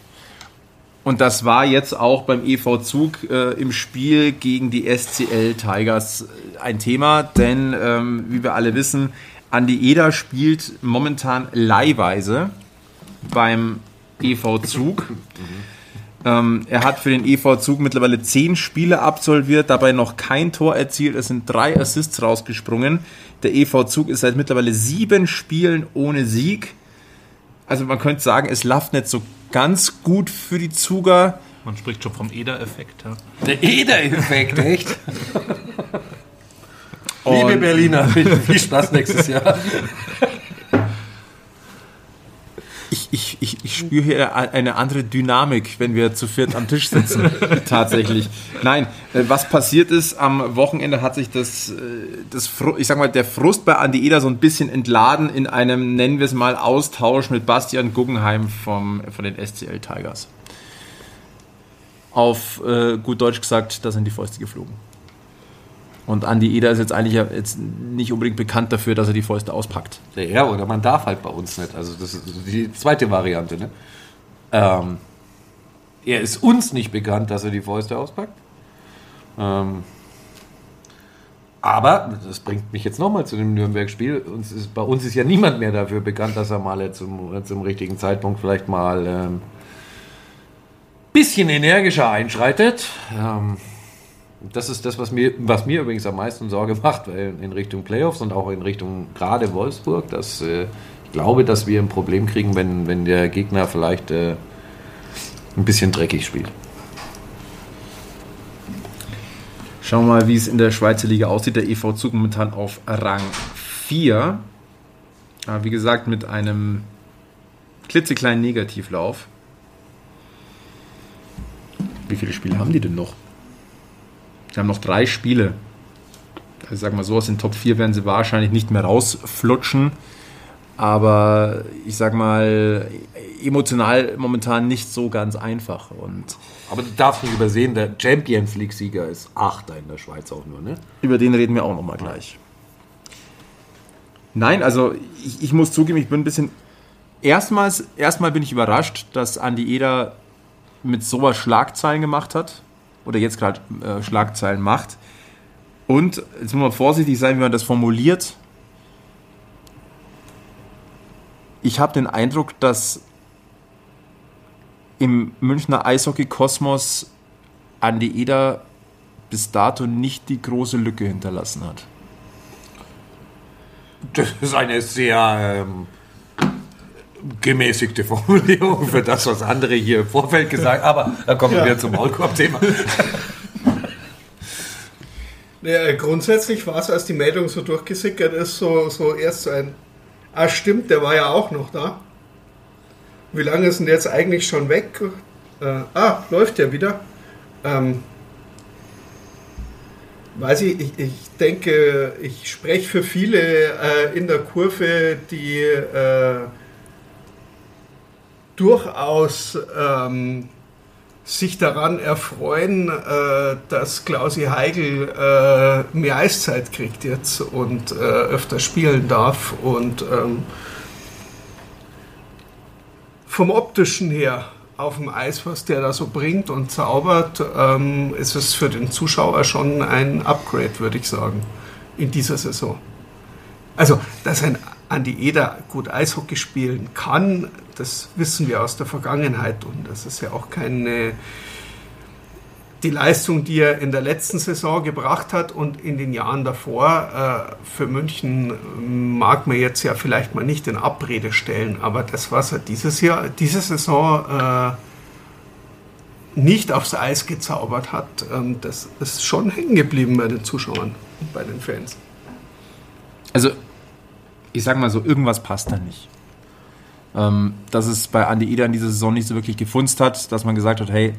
Und das war jetzt auch beim EV Zug äh, im Spiel gegen die SCL Tigers äh, ein Thema, denn ähm, wie wir alle wissen, Andi Eder spielt momentan leihweise beim EV Zug. Ähm, er hat für den EV Zug mittlerweile zehn Spiele absolviert, dabei noch kein Tor erzielt. Es sind drei Assists rausgesprungen. Der EV Zug ist seit mittlerweile sieben Spielen ohne Sieg. Also man könnte sagen, es läuft nicht so ganz gut für die Zuger. man spricht schon vom Eder-Effekt. Ja. Der Eder-Effekt, echt? Liebe Berliner, viel Spaß nächstes Jahr. Ich, ich, ich, ich spüre hier eine andere Dynamik, wenn wir zu viert am Tisch sitzen. Tatsächlich. Nein, äh, was passiert ist, am Wochenende hat sich das, äh, das ich sag mal, der Frust bei Andi Eder so ein bisschen entladen in einem, nennen wir es mal, Austausch mit Bastian Guggenheim vom, von den SCL Tigers. Auf äh, gut Deutsch gesagt, da sind die Fäuste geflogen. Und Andi Eder ist jetzt eigentlich jetzt nicht unbedingt bekannt dafür, dass er die Fäuste auspackt. Ja, oder man darf halt bei uns nicht. Also das ist die zweite Variante. Ne? Ähm, er ist uns nicht bekannt, dass er die Fäuste auspackt. Ähm, aber, das bringt mich jetzt nochmal zu dem Nürnberg-Spiel. Uns ist, bei uns ist ja niemand mehr dafür bekannt, dass er mal zum, zum richtigen Zeitpunkt vielleicht mal ähm, bisschen energischer einschreitet. Ähm, das ist das, was mir, was mir übrigens am meisten Sorge macht, weil in Richtung Playoffs und auch in Richtung gerade Wolfsburg, dass äh, ich glaube, dass wir ein Problem kriegen, wenn, wenn der Gegner vielleicht äh, ein bisschen dreckig spielt. Schauen wir mal, wie es in der Schweizer Liga aussieht. Der EV Zug momentan auf Rang 4. Aber wie gesagt, mit einem klitzekleinen Negativlauf. Wie viele Spiele haben die denn noch? Sie haben noch drei Spiele. Also sagen wir so, aus den Top 4 werden sie wahrscheinlich nicht mehr rausflutschen. Aber ich sag mal, emotional momentan nicht so ganz einfach. Und Aber du darfst nicht übersehen, der Champions League-Sieger ist Achter in der Schweiz auch nur, ne? Über den reden wir auch nochmal gleich. Nein, also ich, ich muss zugeben, ich bin ein bisschen. Erstmals, erstmal bin ich überrascht, dass Andi Eder mit sowas Schlagzeilen gemacht hat. Oder jetzt gerade äh, Schlagzeilen macht. Und jetzt muss man vorsichtig sein, wie man das formuliert. Ich habe den Eindruck, dass im Münchner Eishockey-Kosmos Andi Eder bis dato nicht die große Lücke hinterlassen hat. Das ist eine sehr ähm, gemäßigte Formulierung für das, was andere hier im Vorfeld gesagt haben. Aber dann kommen wir Ja. wieder zum Maulkorb-Thema. Ja, grundsätzlich war es, als die Meldung so durchgesickert ist, so, so erst so ein, ah stimmt, der war ja auch noch da. Wie lange ist denn jetzt eigentlich schon weg? Äh, ah, läuft der wieder? Ähm, weiß ich, ich, ich denke, ich spreche für viele äh, in der Kurve, die äh, durchaus ähm, sich daran erfreuen, äh, dass Klausi Heigl äh, mehr Eiszeit kriegt jetzt und äh, öfter spielen darf und ähm, vom optischen her auf dem Eis, was der da so bringt und zaubert, ähm, ist es für den Zuschauer schon ein Upgrade, würde ich sagen, in dieser Saison. Also, dass ein Andi Eder gut Eishockey spielen kann, das wissen wir aus der Vergangenheit und das ist ja auch keine die Leistung, die er in der letzten Saison gebracht hat und in den Jahren davor äh, für München mag man jetzt ja vielleicht mal nicht in Abrede stellen, aber das, was er dieses Jahr, diese Saison äh, nicht aufs Eis gezaubert hat, ähm, das ist schon hängen geblieben bei den Zuschauern und bei den Fans. Also, ich sag mal so, irgendwas passt da nicht. Ähm, dass es bei Andi Eder in dieser Saison nicht so wirklich gefunzt hat, dass man gesagt hat, hey,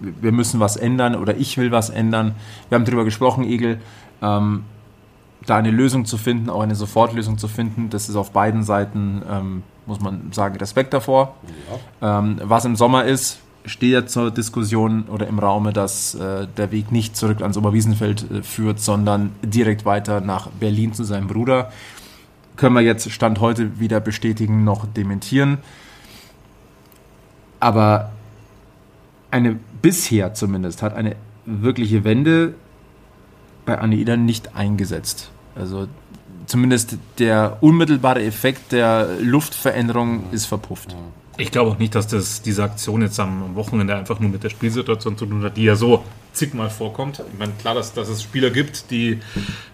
wir müssen was ändern oder ich will was ändern. Wir haben darüber gesprochen, Egel, ähm, da eine Lösung zu finden, auch eine Sofortlösung zu finden. Das ist auf beiden Seiten, ähm, muss man sagen, Respekt davor. Ähm, was im Sommer ist, steht ja zur Diskussion oder im Raume, dass äh, der Weg nicht zurück ans Oberwiesenfeld äh, führt, sondern direkt weiter nach Berlin zu seinem Bruder. Können wir jetzt Stand heute wieder bestätigen, noch dementieren. Aber eine bisher zumindest hat eine wirkliche Wende bei Anne Eder nicht eingesetzt. Also zumindest der unmittelbare Effekt der Luftveränderung ist verpufft. Ich glaube auch nicht, dass das, diese Aktion jetzt am Wochenende einfach nur mit der Spielsituation zu tun hat, die ja so zigmal vorkommt. Ich meine, klar, dass, dass es Spieler gibt, die,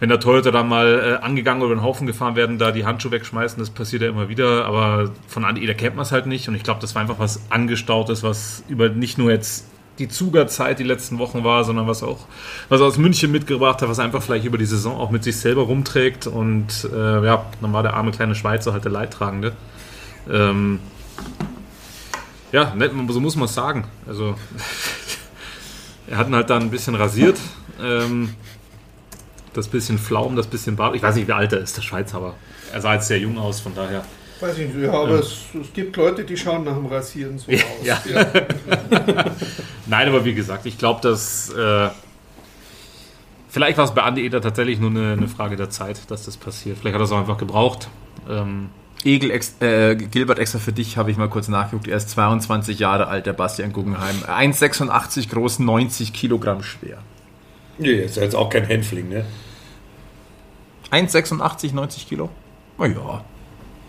wenn der Torhüter da mal äh, angegangen oder über den Haufen gefahren werden, da die Handschuhe wegschmeißen, das passiert ja immer wieder, aber von Andi Eder kennt man es halt nicht und ich glaube, das war einfach was Angestautes, was über nicht nur jetzt die Zugerzeit die letzten Wochen war, sondern was auch, was aus München mitgebracht hat, was einfach vielleicht über die Saison auch mit sich selber rumträgt und äh, ja, dann war der arme kleine Schweizer halt der Leidtragende. Ähm, ja, nett, so muss man es sagen. Also, er hat ihn halt dann ein bisschen rasiert. Ähm, das bisschen Flaum, das bisschen Bart. Ich weiß nicht, wie alt er ist, der Schweizer, aber er sah jetzt sehr jung aus, von daher. Weiß ich nicht, ja, aber es, es gibt Leute, die schauen nach dem Rasieren so Ja, aus. ja. Nein, aber wie gesagt, ich glaube, dass. Äh, vielleicht war es bei Andi Eder tatsächlich nur eine, eine Frage der Zeit, dass das passiert. Vielleicht hat er es auch einfach gebraucht. Ähm, Egel, ex, äh, Gilbert, extra für dich habe ich mal kurz nachgeguckt. Er ist 22 Jahre alt, der Bastian Guggenheim. 1,86 groß, 90 Kilogramm schwer. Nee, ist ja jetzt auch kein Hänfling, ne? 1,86, 90 Kilo? Na ja.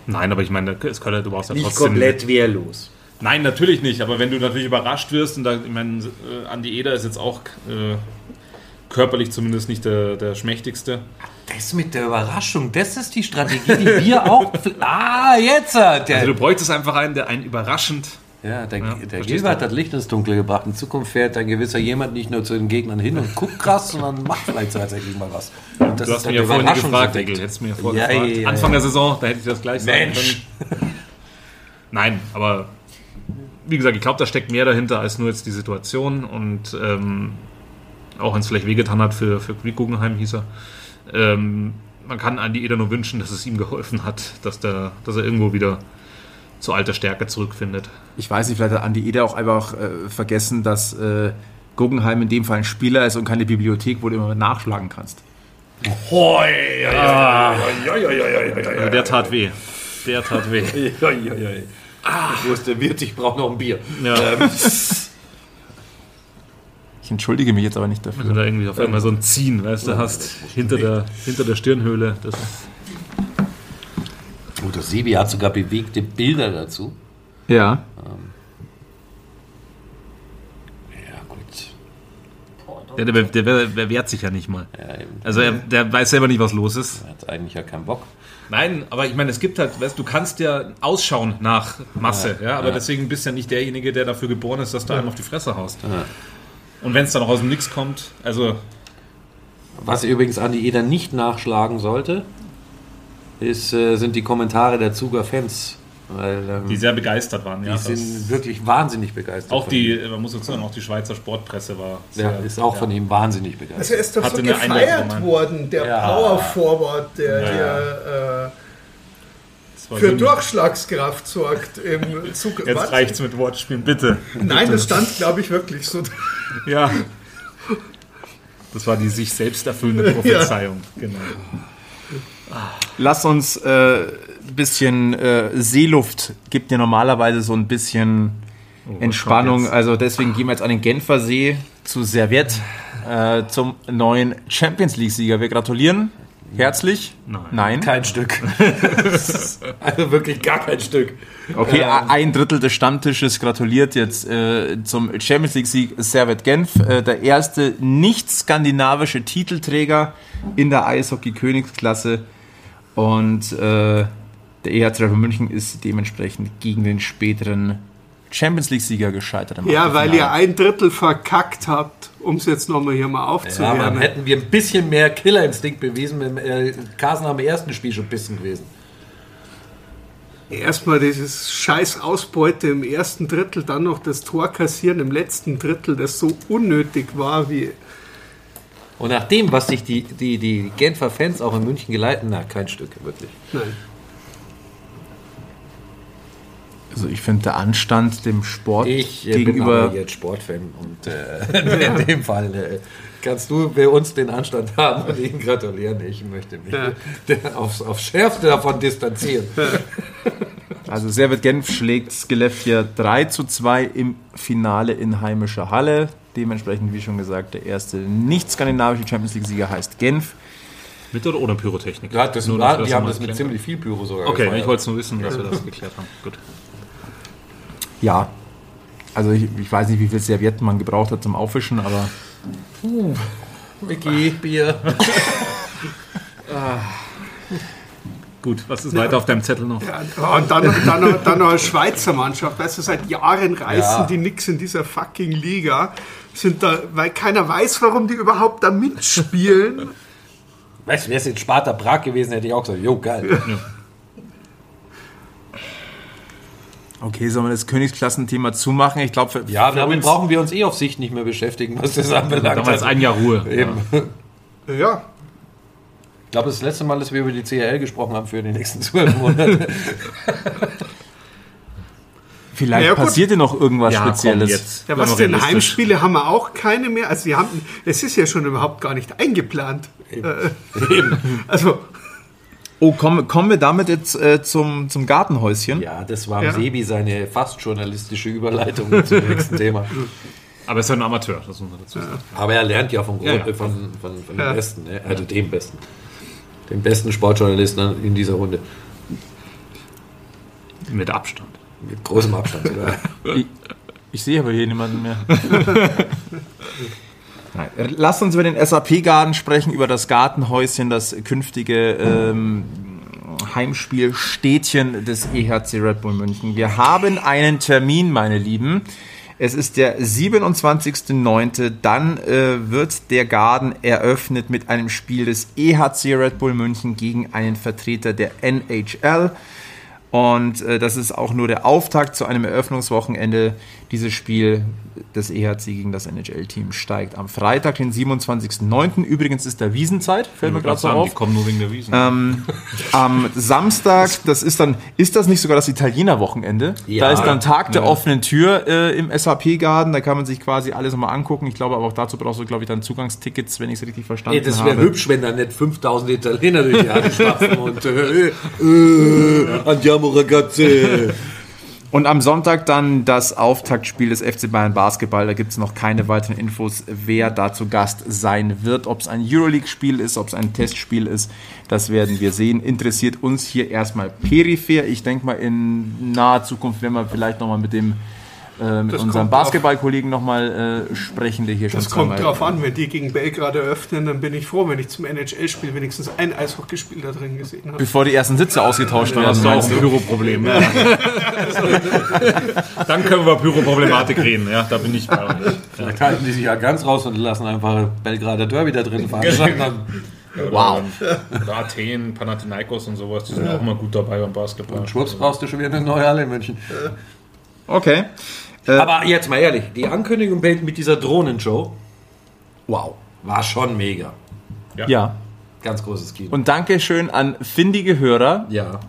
nein, aber ich meine, es könnte, du brauchst ja Nicht trotzdem. komplett wehrlos. Nein, natürlich nicht, aber wenn du natürlich überrascht wirst, und da, ich meine, äh, Andi Eder ist jetzt auch äh, körperlich zumindest nicht der, der schmächtigste. Das mit der Überraschung, das ist die Strategie, die wir auch. Ah, jetzt! äh, Der, Also du bräuchtest einfach einen, der einen überraschend. ja, der, Ja, der Gilbert hat Licht ins Dunkle gebracht. In Zukunft fährt ein gewisser jemand nicht nur zu den Gegnern hin und guckt krass, sondern macht vielleicht tatsächlich mal was. Und das Du hast mich ja vorhin gefragt, Egel. Hättest mir ja vorhin Ja, gefragt. ja, Anfang der Saison, da hätte ich das gleich sagen Mensch. können. Nein, aber wie gesagt, ich glaube, da steckt mehr dahinter als nur jetzt die Situation und ähm, auch wenn es vielleicht wehgetan hat für, für Guggenheim hieß er. Ähm, man kann Andi Eder nur wünschen, dass es ihm geholfen hat, dass, der, dass er irgendwo wieder zu alter Stärke zurückfindet. Ich weiß nicht, vielleicht hat Andi Eder auch einfach äh, vergessen, dass äh, Guggenheim in dem Fall ein Spieler ist und keine Bibliothek, wo du immer nachschlagen kannst. Der tat weh. Der tat weh. Ist der Wirt? Ich brauche noch ein Bier. Ja. Ich entschuldige mich jetzt aber nicht Wenn du dafür. da irgendwie auf einmal so ein Ziehen, weißt du, hast hinter der, hinter der Stirnhöhle. Das Oh, der Sebi hat sogar bewegte Bilder dazu. Ja. Ja, gut. Der, der, der, der wehrt sich ja nicht mal. Ja. Also er, der weiß selber nicht, was los ist. Er hat eigentlich ja keinen Bock. Nein, aber ich meine, es gibt halt, weißt du, kannst ja ausschauen nach Masse, ja, aber ja. deswegen bist du ja nicht derjenige, der dafür geboren ist, dass du einem auf die Fresse haust. Und wenn es dann auch aus dem Nix kommt, also Was übrigens Andi Eder nicht nachschlagen sollte, ist, äh, sind die Kommentare der Zuger Fans. Weil, ähm, die sehr begeistert waren. die Ja, sind das, wirklich wahnsinnig begeistert. auch die, ihm. man muss dazu sagen, auch die Schweizer Sportpresse war. Ja, sehr- ist auch von ihm wahnsinnig begeistert. Also er ist doch Hatte so gefeiert worden, der Ja. Power Forward, der Ja. war äh, für Durchschlagskraft sorgt im Zug. Jetzt Was? reicht's mit Wortspielen, bitte. Nein, das stand, glaube ich, wirklich so. Ja. Das war die sich selbst erfüllende Prophezeiung. Genau. Lass uns äh, ein bisschen äh, Seeluft, gibt dir normalerweise so ein bisschen Entspannung. kommt jetzt? Also deswegen gehen wir jetzt an den Genfer See zu Servette, äh, zum neuen Champions League-Sieger. Wir gratulieren herzlich. Nein. Nein. Kein Stück. also wirklich gar kein Stück. Okay, ein Drittel des Stammtisches gratuliert jetzt äh, zum Champions League-Sieg Servet Genf. Äh, der erste nicht-skandinavische Titelträger in der Eishockey-Königsklasse. Und äh, der EHC München ist dementsprechend gegen den späteren Champions League-Sieger gescheitert. Ja, weil ihr ein Drittel verkackt habt, um es jetzt nochmal hier mal Ja, dann hätten wir ein bisschen mehr Killerinstinkt bewiesen, wenn äh, Carsten am ersten Spiel schon bissen gewesen. Erstmal dieses scheiß Ausbeute im ersten Drittel, dann noch das Tor kassieren im letzten Drittel, das so unnötig war wie. Und nach dem, was sich die, die, die Genfer Fans auch in München geleiten, na, kein Stück, wirklich. Nein. Also ich finde der Anstand dem Sport Ich äh, bin gegenüber aber jetzt Sportfan und äh, in dem Fall äh, kannst du bei uns den Anstand haben und ihn gratulieren. Ich möchte mich Ja. aufs, aufs Schärfste davon distanzieren. Also Servet Genf schlägt Skellefteå 3 zu 2 im Finale in heimischer Halle. Dementsprechend, wie schon gesagt, der erste nicht-skandinavische Champions League-Sieger heißt Genf. Mit oder ohne Pyrotechnik? Ja, das Nur, war, die haben das mit ziemlich viel Pyro sogar Okay, gefeiert. ich wollte es nur wissen, dass wir das geklärt haben. Gut. Ja, also ich, ich weiß nicht, wie viel Servietten man gebraucht hat zum Aufwischen, aber Micky, Bier. Gut, was ist weiter auf deinem Zettel noch? Ja, und dann, dann, noch- dann noch eine Schweizer Mannschaft, weißt du, seit Jahren reißen Ja. die nix in dieser fucking Liga. Sind da, weil keiner weiß, warum die überhaupt da mitspielen. Weißt du, wäre es jetzt Sparta Prag gewesen, hätte ich auch gesagt, jo, geil. Okay, sollen wir das Königsklassenthema zumachen? Ich glaube, Ja, für damit uns- brauchen wir uns eh auf Sicht nicht mehr beschäftigen, was das anbelangt. Da war jetzt ein Jahr Ruhe. Eben. Ja, Ich glaube, das letzte Mal, dass wir über die CRL gesprochen haben für die nächsten zwölf Monate. Vielleicht Ja, passiert dir noch irgendwas Ja, komm, Spezielles. jetzt. ja was denn. Heimspiele haben wir auch keine mehr. Also die haben, es ist ja schon überhaupt gar nicht eingeplant. Äh, also Oh, kommen, kommen wir damit jetzt äh, zum, zum Gartenhäuschen? Ja, das war Ja. Sebi seine fast journalistische Überleitung zum nächsten Thema. Aber er ist ja ein Amateur, das muss man dazu sagen. Aber er lernt ja vom Ja, Grund, ja. von, von, von Ja. dem Besten, ne? also dem Besten. Dem besten Sportjournalisten in dieser Runde. Mit Abstand. Mit großem Abstand sogar. Ich, ich sehe aber hier niemanden mehr. Nein. Lasst uns über den SAP-Garten sprechen, über das Gartenhäuschen, das künftige ähm, Heimspielstädtchen des EHC Red Bull München. Wir haben einen Termin, meine Lieben. Es ist der 27.09. Dann äh, wird der Garten eröffnet mit einem Spiel des EHC Red Bull München gegen einen Vertreter der NHL. Und äh, das ist auch nur der Auftakt zu einem Eröffnungswochenende. Dieses Spiel des EHC gegen das NHL-Team steigt am Freitag, den 27.09. Übrigens ist da Wiesenzeit, fällt mir gerade so sagen, die auf. kommen nur wegen der Wiesen. Ähm, am Samstag, das ist dann, ist das nicht sogar das Italiener-Wochenende? Ja. da ist dann Tag der offenen Tür äh, im SAP-Garten, da kann man sich quasi alles nochmal angucken. Ich glaube aber auch dazu brauchst du, glaube ich, dann Zugangstickets, wenn ich es richtig verstanden Ey, das wäre habe. hübsch, wenn da nicht 5000 Italiener durch die Halle stapfen und äh, äh, Andiamo ragazzi. Und am Sonntag dann das Auftaktspiel des FC Bayern Basketball. Da gibt es noch keine weiteren Infos, wer da zu Gast sein wird. Ob es ein Euroleague-Spiel ist, ob es ein Testspiel ist, das werden wir sehen. Interessiert uns hier erstmal peripher. Ich denke mal, in naher Zukunft werden wir vielleicht nochmal mit dem äh, mit Das unserem. Basketballkollegen nochmal äh, sprechen, der hier schon Das kommt drauf an, wenn die gegen Belgrad eröffnen, dann bin ich froh, wenn ich zum NHL-Spiel wenigstens ein Eishockeyspiel da drin gesehen habe. Bevor die ersten Sitze ausgetauscht werden. hast du auch ein? Pyro-Problem. Ja. Dann können wir über Pyro-Problematik reden. Ja, da bin ich bei euch. Vielleicht halten die sich ja ganz raus und lassen einfach Belgrader Derby da drin veranstalten. Wow. Oder Athen, Panathinaikos und sowas, die sind auch immer gut dabei beim Basketball. Und schwupps brauchst du schon wieder eine neue Halle in München. Okay. Aber jetzt mal ehrlich, die Ankündigung mit dieser Drohnenshow Wow. war schon mega. Ja. Ganz großes Kino. Und danke schön an findige Hörer, ja,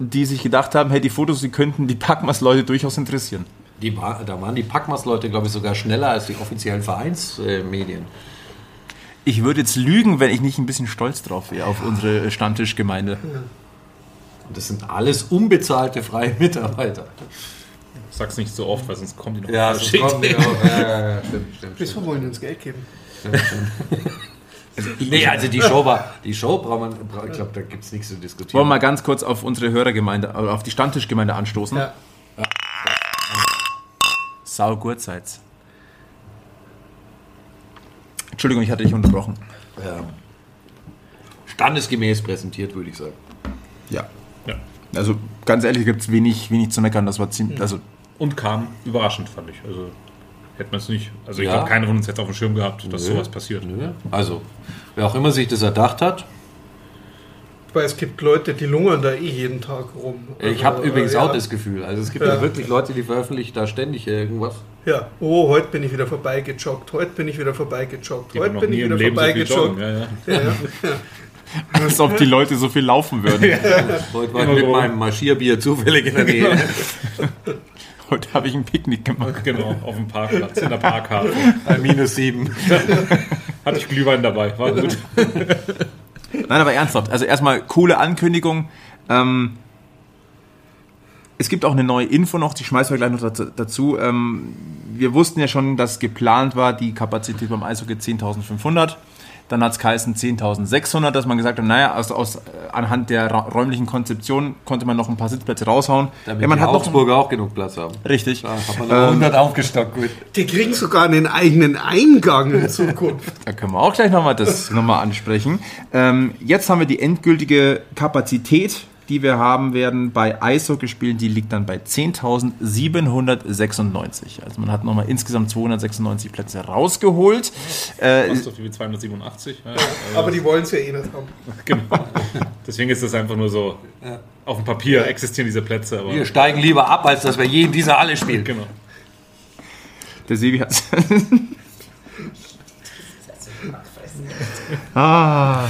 die sich gedacht haben, hey, die Fotos, die könnten die Packmas-Leute durchaus interessieren. die da waren die Packmas-Leute, glaube ich, sogar schneller als die offiziellen Vereinsmedien. Ich würde jetzt lügen, wenn ich nicht ein bisschen stolz drauf wäre auf unsere Stammtischgemeinde. Und das sind alles unbezahlte freie Mitarbeiter. Sag's nicht so oft, weil sonst kommen die noch Ja, verschickt. kommen die auch. Ja, ja, ja, stimmt, stimmt. Wieso wollen die uns Geld geben? Nee, also die Show war, die Show braucht man, ich glaube, da gibt es nichts zu diskutieren. Wollen wir mal ganz kurz auf unsere Hörergemeinde, äh, auf die Stammtischgemeinde anstoßen? Ja. Sau gut seid's. Entschuldigung, ich hatte dich unterbrochen. Ja. Standesgemäß präsentiert, würde ich sagen. Ja. Ja. Also ganz ehrlich, gibt es wenig, wenig zu meckern. Das war ziemlich, also Und kam überraschend, fand ich. Also hätte man es nicht. Also ich Ja. glaube, keiner von uns hätte auf dem Schirm gehabt, dass Nö. sowas passiert. Nö. Also, wer auch immer sich das erdacht hat, Weil es gibt Leute, die lungern da eh jeden Tag rum. ich Also, habe übrigens ja, auch das Gefühl, also es gibt ja. Ja. wirklich Leute, die veröffentlichen da ständig irgendwas. Ja, oh, heute bin ich wieder vorbeigejoggt, heute bin ich wieder vorbeigejoggt, heute bin ich wieder so vorbeigejoggt. joggen. Ja, als ob die Leute so viel laufen würden. Heute war ich mit so. meinem Marschierbier zufällig in der Nähe. Heute habe ich ein Picknick gemacht. Genau, auf dem Parkplatz, in der Parkhafe. Bei minus sieben. Hatte ich Glühwein dabei, war gut. Nein, aber ernsthaft. Also erstmal coole Ankündigung. Ähm, es gibt auch eine neue Info noch, die schmeißen wir gleich noch dazu- dazu. Ähm, wir wussten ja schon, dass geplant war, die Kapazität beim Eishockey 10.500. Dann hat es geheißen 10.600, dass man gesagt hat, naja, aus, aus, äh, anhand der räumlichen Konzeption konnte man noch ein paar Sitzplätze raushauen. Damit ja, man die hat noch Augsburger auch genug Platz haben. Richtig. Da hat man noch 100 aufgestockt. Gut. Die kriegen sogar einen eigenen Eingang in Zukunft. Da können wir auch gleich nochmal das nochmal ansprechen. Ähm, jetzt haben wir die endgültige Kapazität, die wir haben werden bei Eishockeyspielen, die liegt dann bei 10.796. Also man hat nochmal insgesamt 296 Plätze rausgeholt. Äh, viel wie 287. Ja, Aber die wollen es ja eh nicht haben. genau. Deswegen ist das einfach nur so, auf dem Papier existieren diese Plätze, aber Wir steigen lieber ab, als dass wir je in dieser Halle spielen. genau. der Sebi hat ah.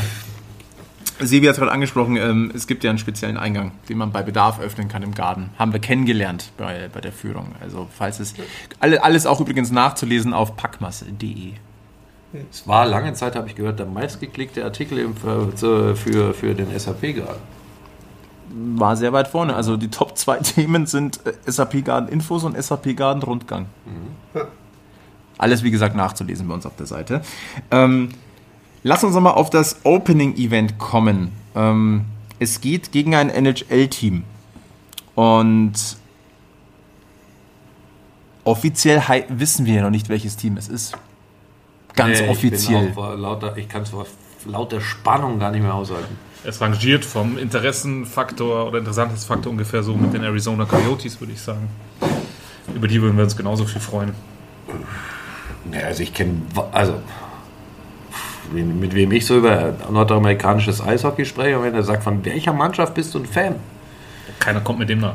Sebi hat gerade angesprochen, ähm, es gibt ja einen speziellen Eingang, den man bei Bedarf öffnen kann im Garten. Haben wir kennengelernt bei, bei der Führung. Also falls es alle, alles auch übrigens nachzulesen auf packmasse.de. Es war lange Zeit, habe ich gehört, der meistgeklickte Artikel im, für, für, für den SAP gerade. War sehr weit vorne. Also die Top 2 Themen sind äh, SAP Garden Infos und SAP Garden Rundgang. Alles wie gesagt nachzulesen bei uns auf der Seite. Ähm, lass uns nochmal auf das Opening Event kommen. Ähm, es geht gegen ein NHL-Team. Und offiziell wissen wir ja noch nicht, welches Team es ist. Ganz Nee, offiziell. Ich, lauter, ich kann es vor lauter Spannung gar nicht mehr aushalten. Es rangiert vom Interessenfaktor oder Interessantesfaktor ungefähr so mit den Arizona Coyotes, würde ich sagen. Über die würden wir uns genauso viel freuen. Ja, also ich kenne, also mit wem ich so über nordamerikanisches Eishockey spreche, und wenn er sagt, von welcher Mannschaft bist du ein Fan? Keiner kommt mit dem nach.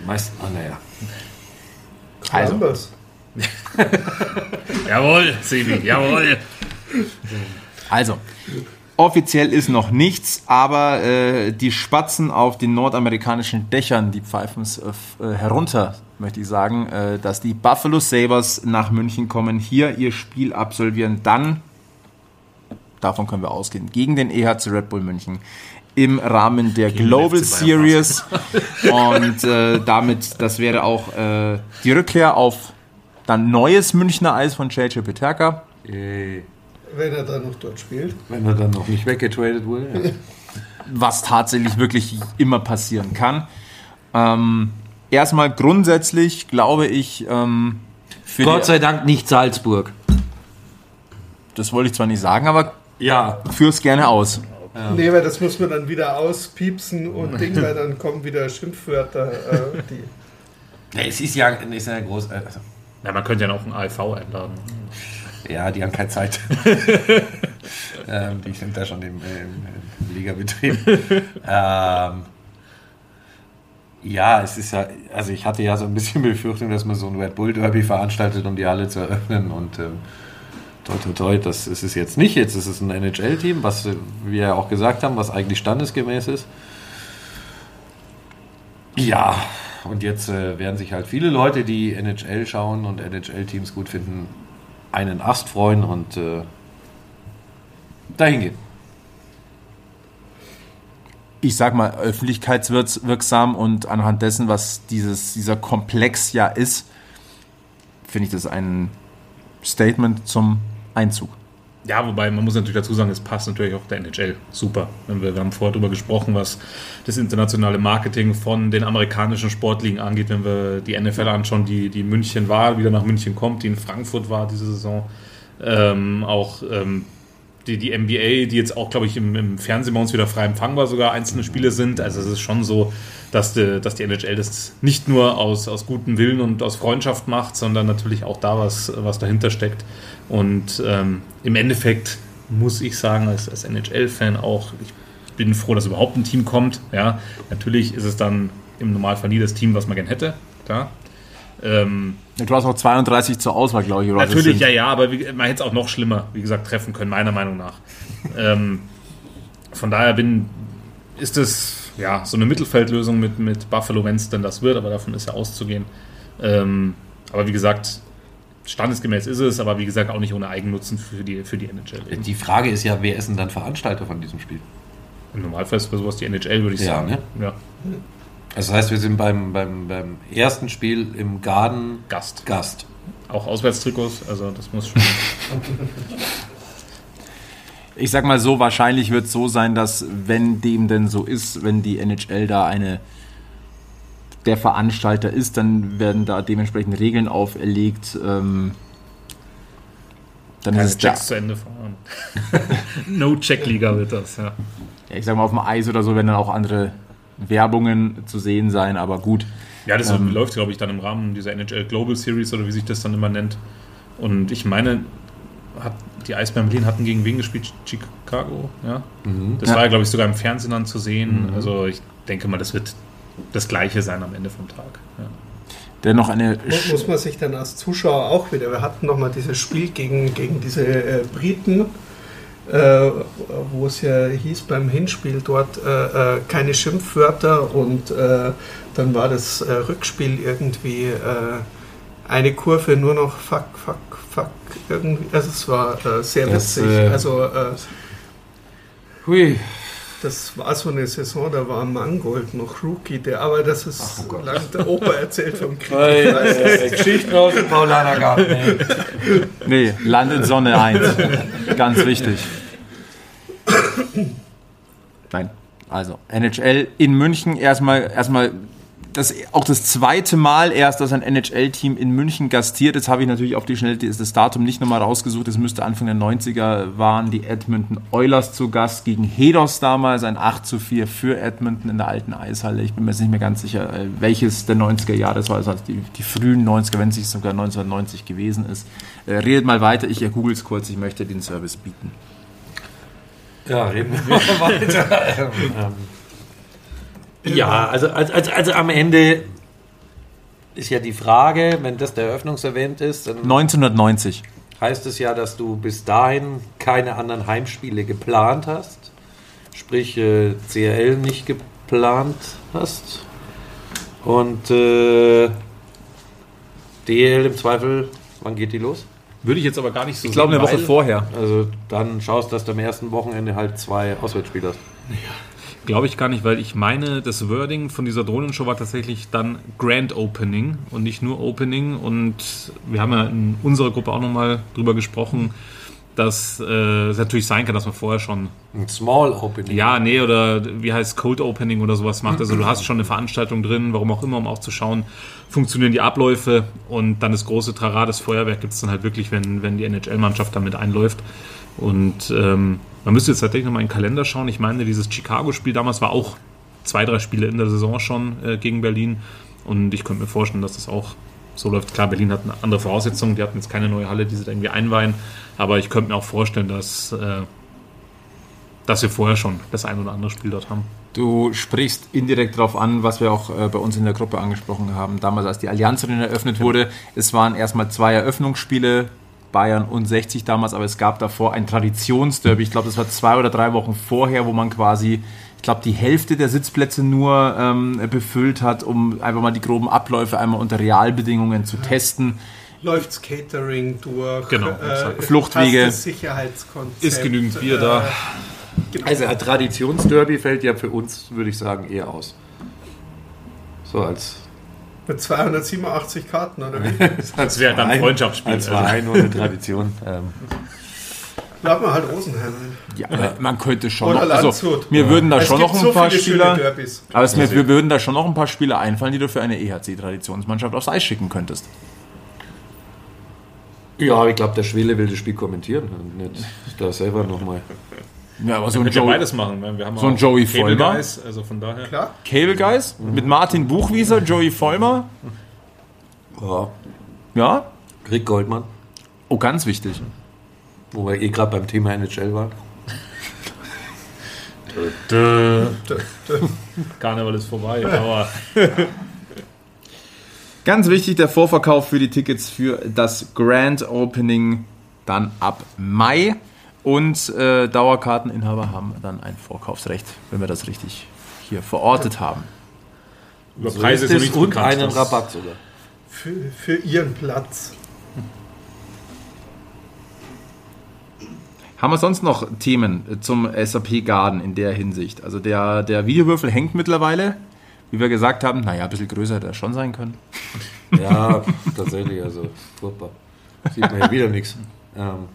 Die meisten, ah naja. Also. Columbus. Jawohl, Sebi, jawohl. Also, offiziell ist noch nichts, aber äh, die Spatzen auf den nordamerikanischen Dächern, die pfeifen es äh, äh, herunter, möchte ich sagen, äh, dass die Buffalo Sabres nach München kommen, hier ihr Spiel absolvieren, dann, davon können wir ausgehen, gegen den EHC Red Bull München im Rahmen der den Global Series und äh, damit, das wäre auch äh, die Rückkehr auf dann neues Münchner Eis von JJ Peterka. Yay. Wenn er dann noch dort spielt. Wenn er dann noch nicht weggetradet wurde. Ja. was tatsächlich wirklich immer passieren kann. Ähm, erstmal grundsätzlich glaube ich, ähm, für Gott sei Dank nicht Salzburg. das wollte ich zwar nicht sagen, aber Ja. führ's gerne aus. Nee, weil das muss man dann wieder auspiepsen und Ding, weil dann kommen wieder Schimpfwörter. Äh, die Nee, es ist ja, ist ja groß. Also, Ja, man könnte ja auch einen ALV einladen. ja, die haben keine Zeit. ähm, die sind da schon im, im, im Ligabetrieb. ähm, ja, es ist ja, also ich hatte ja so ein bisschen Befürchtung, dass man so ein Red Bull Derby veranstaltet, um die Halle zu eröffnen und ähm, toi, toi, toi, das ist es jetzt nicht. Jetzt ist es ein NHL-Team, was wir ja auch gesagt haben, was eigentlich standesgemäß ist. Ja, und jetzt äh, werden sich halt viele Leute, die NHL schauen und NHL-Teams gut finden, einen Ast freuen und äh, dahin gehen. ich sag mal, öffentlichkeitswirksam und anhand dessen, was dieses, dieser Komplex ja ist, finde ich das ein Statement zum Einzug. Ja, wobei man muss natürlich dazu sagen, es passt natürlich auch der NHL super. Wir, haben vorher darüber gesprochen, was das internationale Marketing von den amerikanischen Sportligen angeht, wenn wir die NFL anschauen, die, die München war, wieder nach München kommt, die in Frankfurt war diese Saison. Ähm, auch ähm, die, die NBA, die jetzt auch, glaube ich, im, im Fernsehen bei uns wieder frei empfangbar sogar einzelne Spiele sind. Also es ist schon so, dass die, dass die NHL das nicht nur aus, aus gutem Willen und aus Freundschaft macht, sondern natürlich auch da was, was dahinter steckt. Und ähm, im Endeffekt muss ich sagen, als, als NHL-Fan auch, ich bin froh, dass überhaupt ein Team kommt. Ja, natürlich ist es dann im Normalfall nie das Team, was man gern hätte. Klar. Ähm, Du hast noch 32 zur Auswahl, glaube ich. Oder Natürlich, ja, ja, aber wie, man hätte es auch noch schlimmer, wie gesagt, treffen können, meiner Meinung nach. ähm, von daher bin, ist es ja so eine Mittelfeldlösung mit, mit Buffalo, wenn es denn das wird, aber davon ist ja auszugehen. Ähm, aber wie gesagt, standesgemäß ist es, aber wie gesagt auch nicht ohne Eigennutzen für die, für die NHL. Die Frage ist ja, wer ist denn dann Veranstalter von diesem Spiel? Im Normalfall ist für sowas die NHL, würde ich Ja, sagen. ne? Ja, das heißt, wir sind beim, beim, beim ersten Spiel im Garden Gast. Gast. Auch Auswärtstrikots, also das muss schon. Ich sag mal so, wahrscheinlich wird es so sein, dass wenn dem denn so ist, wenn die NHL da eine der Veranstalter ist, dann werden da dementsprechend Regeln auferlegt. Ähm, dann Keine ist es da, Checks zu Ende fahren. No-Check-Liga wird das, ja. ja, ich sag mal, auf dem Eis oder so werden dann auch andere Werbungen zu sehen sein, aber gut. Ja, das Ähm. läuft, glaube ich, dann im Rahmen dieser NHL Global Series oder wie sich das dann immer nennt. Und ich meine, hat, die Eisbären Berlin hatten gegen wen gespielt? Chicago, ja. Das Ja. war ja, glaube ich, sogar im Fernsehen dann zu sehen. Also ich denke mal, das wird das Gleiche sein am Ende vom Tag. Ja. Dennoch eine Muss, muss man sich dann als Zuschauer auch wieder. Wir hatten nochmal dieses Spiel gegen, gegen diese äh, Briten, äh, wo es ja hieß beim Hinspiel dort äh, äh, keine Schimpfwörter und äh, dann war das äh, Rückspiel irgendwie äh, eine Kurve nur noch fuck, fuck, fuck. Irgendwie. Also es war sehr Das, witzig. äh, also Hui. Das war so eine Saison, da war Mangold noch Rookie, der, aber das ist Ach, oh lang der Opa erzählt vom Krieg. Weiß es. Geschichten aus dem Paulanergarten. ey. Nee, Land in Sonne 1. Ganz wichtig. Nein. Also, NHL in München erstmal, erstmal das, auch das zweite Mal erst, dass ein NHL-Team in München gastiert. Jetzt habe ich natürlich auf die Schnelle das das Datum nicht nochmal rausgesucht. Es müsste Anfang der 90er waren die Edmonton Oilers zu Gast gegen Hedos damals. Ein 8 zu 4 für Edmonton in der alten Eishalle. Ich bin mir jetzt nicht mehr ganz sicher, äh, welches der 90er Jahre das war. Also die, die frühen 90er, wenn es nicht sogar 1990 gewesen ist. Äh, redet mal weiter. Ich google es kurz. Ich möchte den Service bieten. Ja, reden wir mal weiter. Ja, also, also, also, also am Ende ist ja die Frage, wenn das der Eröffnungsevent ist, dann 1990. heißt es ja, dass du bis dahin keine anderen Heimspiele geplant hast. Sprich, äh, CRL nicht geplant hast. Und äh, DL im Zweifel, wann geht die los? Würde ich jetzt aber gar nicht so Ich glaube, eine Woche vorher. Also dann schaust, dass du am ersten Wochenende halt zwei Auswärtsspiele hast. Glaube ich gar nicht, weil ich meine, das Wording von dieser Drohnenshow war tatsächlich dann Grand Opening und nicht nur Opening. Und wir haben ja in unserer Gruppe auch nochmal drüber gesprochen, dass äh, es natürlich sein kann, dass man vorher schon Ein Small Opening. Ja, nee, oder wie heißt Cold Opening oder sowas macht. Also du hast schon eine Veranstaltung drin, warum auch immer, um auch zu schauen, funktionieren die Abläufe und dann das große Trara, das Feuerwerk gibt es dann halt wirklich, wenn, wenn die NHL-Mannschaft damit einläuft. Und ähm, man müsste jetzt tatsächlich nochmal in den Kalender schauen. Ich meine, dieses Chicago-Spiel damals war auch zwei, drei Spiele in der Saison schon äh, gegen Berlin. Und ich könnte mir vorstellen, dass das auch so läuft. Klar, Berlin hat eine andere Voraussetzung, die hatten jetzt keine neue Halle, die sie da irgendwie einweihen. Aber ich könnte mir auch vorstellen, dass, äh, dass wir vorher schon das ein oder andere Spiel dort haben. Du sprichst indirekt darauf an, was wir auch äh, bei uns in der Gruppe angesprochen haben. Damals, als die Allianz eröffnet wurde, es waren erstmal zwei Eröffnungsspiele, Bayern und 60 damals, aber es gab davor ein Traditionsderby. Ich glaube, das war zwei oder drei Wochen vorher, wo man quasi, ich glaube, die Hälfte der Sitzplätze nur ähm, befüllt hat, um einfach mal die groben Abläufe einmal unter Realbedingungen zu testen. Läuft's Catering durch, Genau, exakt. Fluchtwege. hast das Sicherheitskonzept. Ist genügend Bier da? genau. Also ein Traditionsderby fällt ja für uns, würde ich sagen, eher aus. So als, Mit 287 Karten, oder wie? als wäre dann ein Freundschaftsspiel, Als also. Verein und eine Tradition. Ähm, Laden wir halt Rosenheim. Ja, aber man könnte schon Oder noch, also, Landshut. mir würden da Es schon gibt noch ein so paar Spieler, aber es mir, wir würden da schon noch ein paar Spieler einfallen, die du für eine EHC-Traditionsmannschaft aufs Eis schicken könntest. ja, aber ich glaube, der Schwele will das Spiel kommentieren und nicht da selber nochmal. Ja, aber so ein, Joe, beides machen. weil Wir haben So ein Joey Cable Vollmer. Guys, also von daher. Klar? Cable Guys mit Martin Buchwieser, Joey Vollmer. Ja. Ja, Rick Goldmann, oh, ganz wichtig. wo wir eh gerade beim Thema NHL waren. Karneval ist vorbei, aber Ganz wichtig, der Vorverkauf für die Tickets für das Grand Opening dann ab Mai. Und äh, Dauerkarteninhaber haben dann ein Vorkaufsrecht, wenn wir das richtig hier verortet haben. über So Preise ist es und bekannt. einen Rabatt sogar. Für, für ihren Platz. Haben wir sonst noch Themen zum SAP Garden in der Hinsicht? Also der, der Videowürfel hängt mittlerweile. Wie wir gesagt haben, naja, ein bisschen größer hätte er schon sein können. Ja, tatsächlich, also furchtbar. Sieht man ja wieder nichts. Ähm,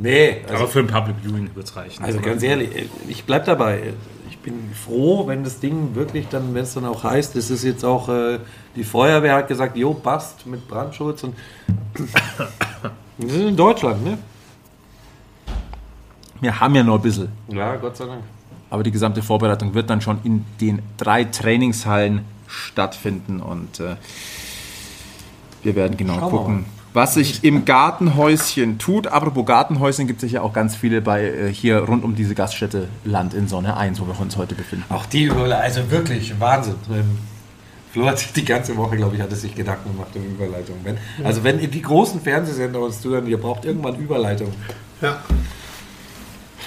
nee, Aber also, für ein Public Viewing wird es reichen. also ganz ehrlich, ich bleib dabei. Ich bin froh, wenn das Ding wirklich dann, wenn es dann auch heißt, es ist jetzt auch, äh, die Feuerwehr hat gesagt, jo, passt mit Brandschutz und wir sind in Deutschland, ne? Wir haben ja noch ein bisschen. Ja, Gott sei Dank. Aber die gesamte Vorbereitung wird dann schon in den drei Trainingshallen stattfinden und äh, wir werden genau Schauen wir gucken, mal. Was sich im Gartenhäuschen tut. Apropos Gartenhäuschen gibt es ja auch ganz viele bei äh, hier rund um diese Gaststätte Land in Sonne 1, wo wir uns heute befinden. Auch die Überleitung, also wirklich Wahnsinn. Ähm, Flo hat die ganze Woche, glaube ich, hat es sich Gedanken gemacht um Überleitung. Wenn, also wenn die großen Fernsehsender uns zuhören, ihr braucht irgendwann Überleitung. Ja.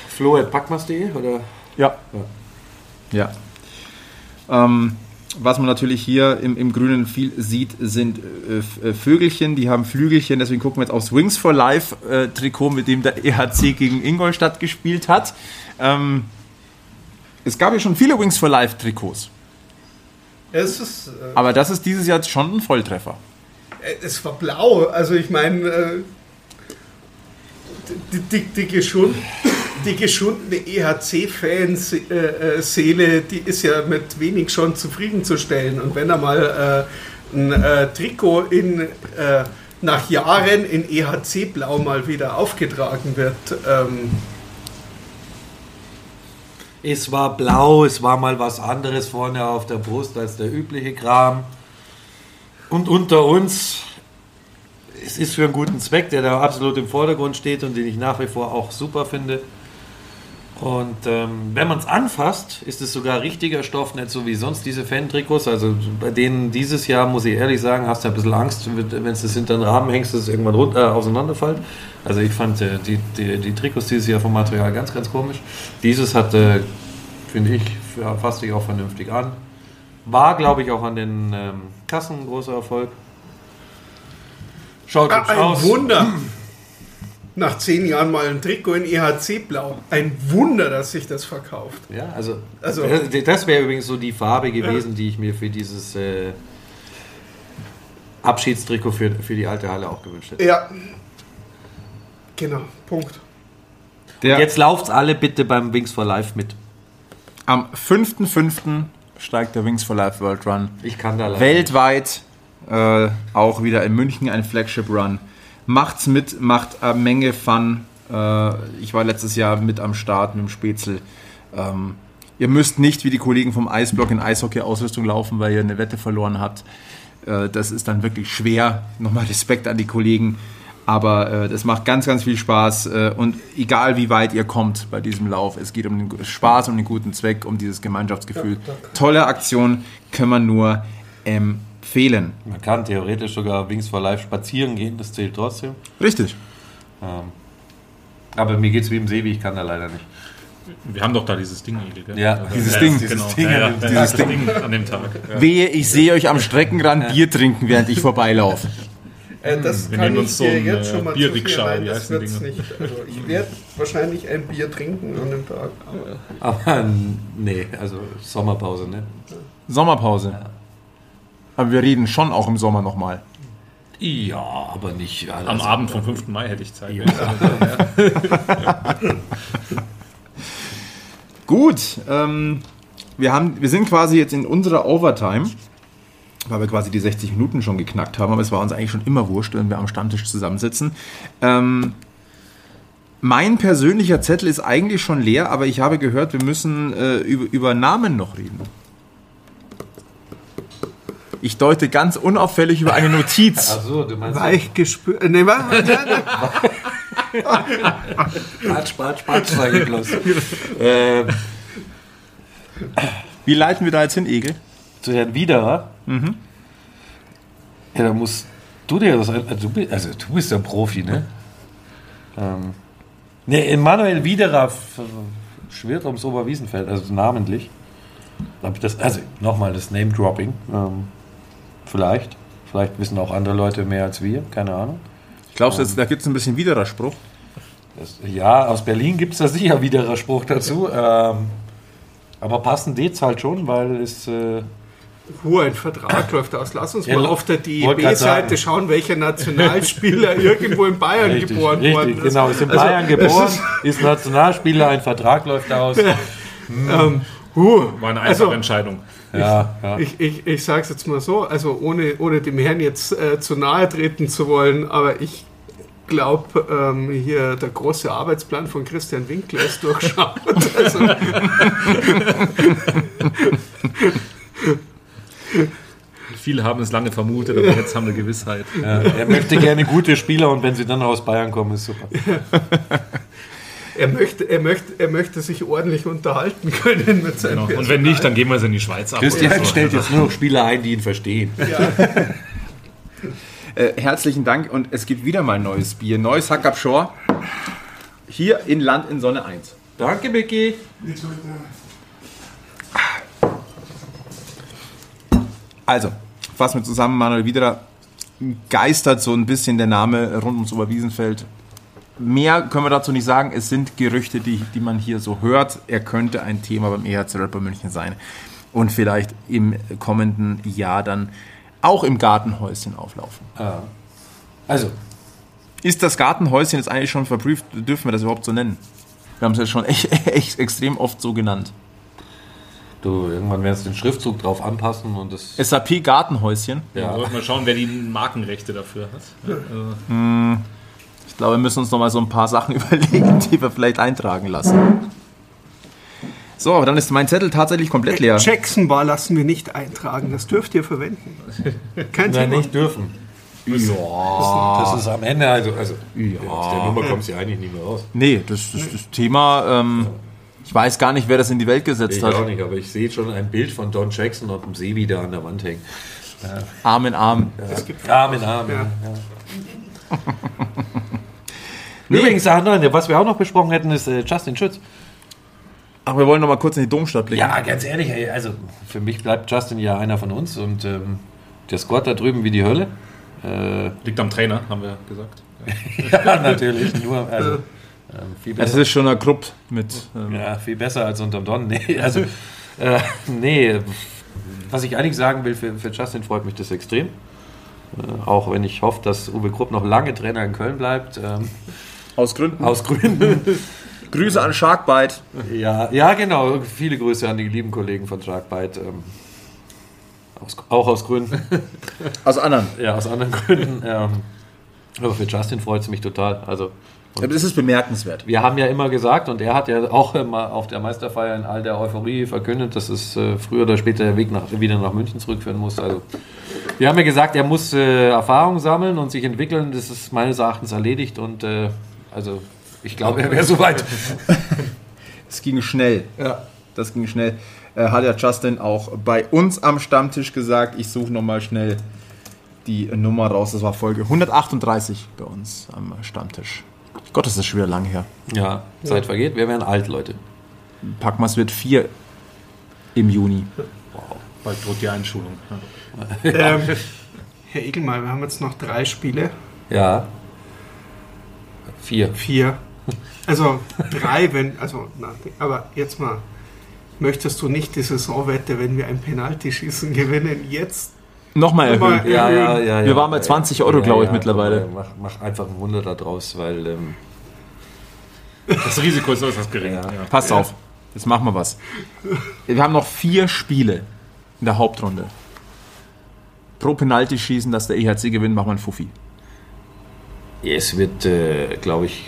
Flo at packmas.de oder? Ja. Ja. Ähm, was man natürlich hier im, im Grünen viel sieht, sind äh, äh, Vögelchen, die haben Flügelchen, deswegen gucken wir jetzt aufs Wings for Life äh, Trikot, mit dem der EHC gegen Ingolstadt gespielt hat. Ähm, es gab ja schon viele Wings for Life Trikots, ist, äh, aber das ist dieses Jahr schon ein Volltreffer. es war blau. Also ich meine, äh, die, die, die, geschund, die geschundene EHC-Fans-Seele, die ist ja mit wenig schon zufriedenzustellen. Und wenn da mal äh, ein äh, Trikot in, äh, nach Jahren in EHC-Blau mal wieder aufgetragen wird, ähm, Es war blau, es war mal was anderes vorne auf der Brust als der übliche Kram. Und unter uns, es ist für einen guten Zweck, der da absolut im Vordergrund steht und den ich nach wie vor auch super finde. Und ähm, wenn man es anfasst, ist es sogar richtiger Stoff, nicht so wie sonst diese Fan-Trikots. Also bei denen dieses Jahr, muss ich ehrlich sagen, hast du ein bisschen Angst, wenn es das hinter den Rahmen hängst, dass es irgendwann runter, äh, auseinanderfällt. Also ich fand äh, die, die, die Trikots dieses Jahr vom Material ganz, ganz komisch. Dieses hat, äh, finde ich, ja, fasst sich auch vernünftig an. War, glaube ich, auch an den ähm, Kassen ein großer Erfolg. Schaut ah, ein aus. Wunder. Nach zehn Jahren mal ein Trikot in EHC-Blau. Ein Wunder, dass sich das verkauft. Ja, also, Also- das wäre übrigens so die Farbe gewesen, die ich mir für dieses äh, Abschiedstrikot für, für die alte Halle auch gewünscht hätte. Ja, Genau, Punkt. Der, Jetzt lauft's alle bitte beim Wings for Life mit. Am 5.5. steigt der Wings for Life World Run. Ich kann da leider. Weltweit äh, auch wieder in München ein Flagship Run. Macht's mit, macht eine Menge Fun. Äh, ich war letztes Jahr mit am Start mit dem Spätzle. Ähm, ihr müsst nicht wie die Kollegen vom Eisblock in Eishockey-Ausrüstung laufen, weil ihr eine Wette verloren habt. Äh, das ist dann wirklich schwer. Nochmal Respekt an die Kollegen. Aber äh, das macht ganz, ganz viel Spaß. Äh, und egal wie weit ihr kommt bei diesem Lauf, es geht um den Spaß, um den guten Zweck, um dieses Gemeinschaftsgefühl. Tolle Aktion, können wir nur empfehlen. Man kann theoretisch sogar Wings for Life spazieren gehen, das zählt trotzdem. Richtig. Ähm, aber mir geht's wie im Sebi, ich kann da leider nicht. Wir haben doch da dieses Ding, Egel, gell? Ja, dieses Ding, Genau. dieses Ding ja, ja, an dem- dieses Ding an dem Tag. Ja. Wehe, ich sehe euch am Streckenrand Bier trinken, während ich vorbeilaufe. Äh, das Wir kann ich uns so dir ein, jetzt äh, schon mal Bierrikscha, wie das heißen die wird's Dinger? nicht. Also ich werde wahrscheinlich ein Bier trinken an dem Tag. Aber Aber nee, also Sommerpause, ne? Sommerpause. Aber wir reden schon auch im Sommer nochmal. Ja, aber nicht. Also, Am Abend vom 5. Mai hätte ich Zeit. Gut, ähm, wir, haben, wir sind quasi jetzt in unserer Overtime, weil wir quasi die 60 Minuten schon geknackt haben, aber es war uns eigentlich schon immer wurscht, wenn wir am Stammtisch zusammensitzen. Ähm, mein persönlicher Zettel ist eigentlich schon leer, aber ich habe gehört, wir müssen äh, über, über Namen noch reden. Ich deute ganz unauffällig über eine Notiz. Achso, du meinst. weich gespürt. Ne, was? Patsch, patsch, patsch, sag ich bloß. ähm, Wie leiten wir da jetzt hin, Egel? zu Herrn Wiederer. Ja, da musst du dir das. Also du bist, also du bist ja Profi, ne? Ähm, ne, Emanuel Wiederer f- schwirrt ums Oberwiesenfeld, also namentlich. Ich das, also nochmal das Name-Dropping. Ähm, vielleicht. Vielleicht wissen auch andere Leute mehr als wir, keine Ahnung. Glaubst du, jetzt, da gibt es ein bisschen Widerspruch? Das, ja, aus Berlin gibt es da sicher wieder Spruch dazu. Ähm, aber passend geht's halt schon, weil es. Äh, Hu, ein Vertrag läuft aus. Lass uns Ja, mal auf der. DEB-Seite schauen, welcher Nationalspieler irgendwo in Bayern richtig, geboren richtig, worden ist. Genau, ist in Also, Bayern geboren, ist- ist, Nationalspieler, ein Vertrag läuft aus. Ähm, hu, War eine einfache also, Entscheidung. Ja, ja. ich, ich, ich sage es jetzt mal so, also ohne, ohne dem Herrn jetzt äh, zu nahe treten zu wollen, aber ich glaube, ähm, hier der große Arbeitsplan von Christian Winkler ist durchschaut. Also, Viele haben es lange vermutet, aber jetzt haben wir Gewissheit. Ja, er möchte gerne gute Spieler und wenn sie dann aus Bayern kommen, ist super. er, möchte, er, möchte, er möchte sich ordentlich unterhalten können mit seinem Genau. Und wenn nicht, dann gehen wir es in die Schweiz ab. Christian so. stellt jetzt nur noch Spieler ein, die ihn verstehen. Äh, herzlichen Dank und es gibt wieder mal ein neues Bier. Neues Hack up Shore. Hier in Land in Sonne 1. Danke, Micky. Also, fassen wir zusammen, Manuel Wiederer geistert so ein bisschen der Name rund ums Oberwiesenfeld. Mehr können wir dazu nicht sagen. Es sind Gerüchte, die, die man hier so hört. Er könnte ein Thema beim EHC Rapper München sein. Und vielleicht im kommenden Jahr dann auch im Gartenhäuschen auflaufen. Also, Ist das Gartenhäuschen jetzt eigentlich schon verprüft? Dürfen wir das überhaupt so nennen? Wir haben es jetzt schon echt, echt extrem oft so genannt. du, irgendwann werden sie den Schriftzug drauf anpassen und das. SAP Gartenhäuschen. Ja. Ja. Wollten wir schauen, wer die Markenrechte dafür hat. Ja, also, Ich glaube, wir müssen uns noch mal so ein paar Sachen überlegen, die wir vielleicht eintragen lassen. So, aber dann ist mein Zettel tatsächlich komplett leer. Jackson Bar lassen wir nicht eintragen, das dürft ihr verwenden. Kein Nein, Thema. nicht dürfen. Ja. Das ist am Ende, also, also aus der Nummer kommst du eigentlich nicht mehr raus. Nee, das, das, das Thema, ähm, ich weiß gar nicht, wer das in die Welt gesetzt Ich hat. auch nicht, aber ich sehe schon ein Bild von Don Jackson und dem Sebi da an der Wand hängen. Arm in Arm. Arm in Arm. Ja. Ja. Übrigens, was wir auch noch besprochen hätten, ist äh, Justin Schütz. Ach, wir wollen noch mal kurz in die Domstadt blicken. Ja, ganz ehrlich, ey, also für mich bleibt Justin ja einer von uns und ähm, der squat da drüben wie die Hölle. Äh, liegt am Trainer, haben wir gesagt. ja, natürlich, nur, also ähm, viel besser. ist schon Gruppe mit. Ähm, Ja, viel besser als unterm Don. Nee, also, äh, nee, was ich eigentlich sagen will, für, für Justin freut mich das extrem. Äh, auch wenn ich hoffe, dass Uwe Krupp noch lange Trainer in Köln bleibt. Ähm, Aus Gründen. Aus Gründen. Grüße an Sharkbite. ja, ja, genau. Viele Grüße an die lieben Kollegen von Sharkbite. Ähm, aus, auch aus Gründen. Aus anderen. Ja, aus anderen Gründen. Ähm, aber für Justin freut es mich total. Also, Das ist bemerkenswert. wir haben ja immer gesagt, und er hat ja auch immer auf der Meisterfeier in all der Euphorie verkündet, dass es äh, früher oder später der Weg nach, wieder nach München zurückführen muss. Also, wir haben ja gesagt, er muss äh, Erfahrung sammeln und sich entwickeln. Das ist meines Erachtens erledigt und äh, also ich glaube, er wäre soweit. Es ging schnell. Ja. Das ging schnell. Äh, hat ja Justin auch bei uns am Stammtisch gesagt. Ich suche nochmal schnell die Nummer raus. Das war Folge 138 bei uns am Stammtisch. Gott, das ist schon wieder lang her. Ja, Zeit vergeht. Wir werden alt, Leute. Packmas wird vier im Juni. Bald droht die Einschulung. Ja. Ähm, Herr Egelmeier, wir haben jetzt noch drei Spiele. Ja. Vier. Vier. Also drei, wenn, also, na, aber jetzt mal, möchtest du nicht die Saisonwette, wenn wir ein Penaltyschießen gewinnen, jetzt Nochmal Nochmal erhöhen. Ja, ja, ja, ja. Wir waren bei 20 Euro, glaube ich, mittlerweile. Mach, mach einfach ein Wunder da draus, weil ähm, Das Risiko ist äußerst gering. Ja. Ja. Passt auf, jetzt machen wir was. Wir haben noch vier Spiele in der Hauptrunde. Pro Penalty schießen, dass der EHC gewinnt, machen wir einen Fuffi. Es wird, äh, glaube ich,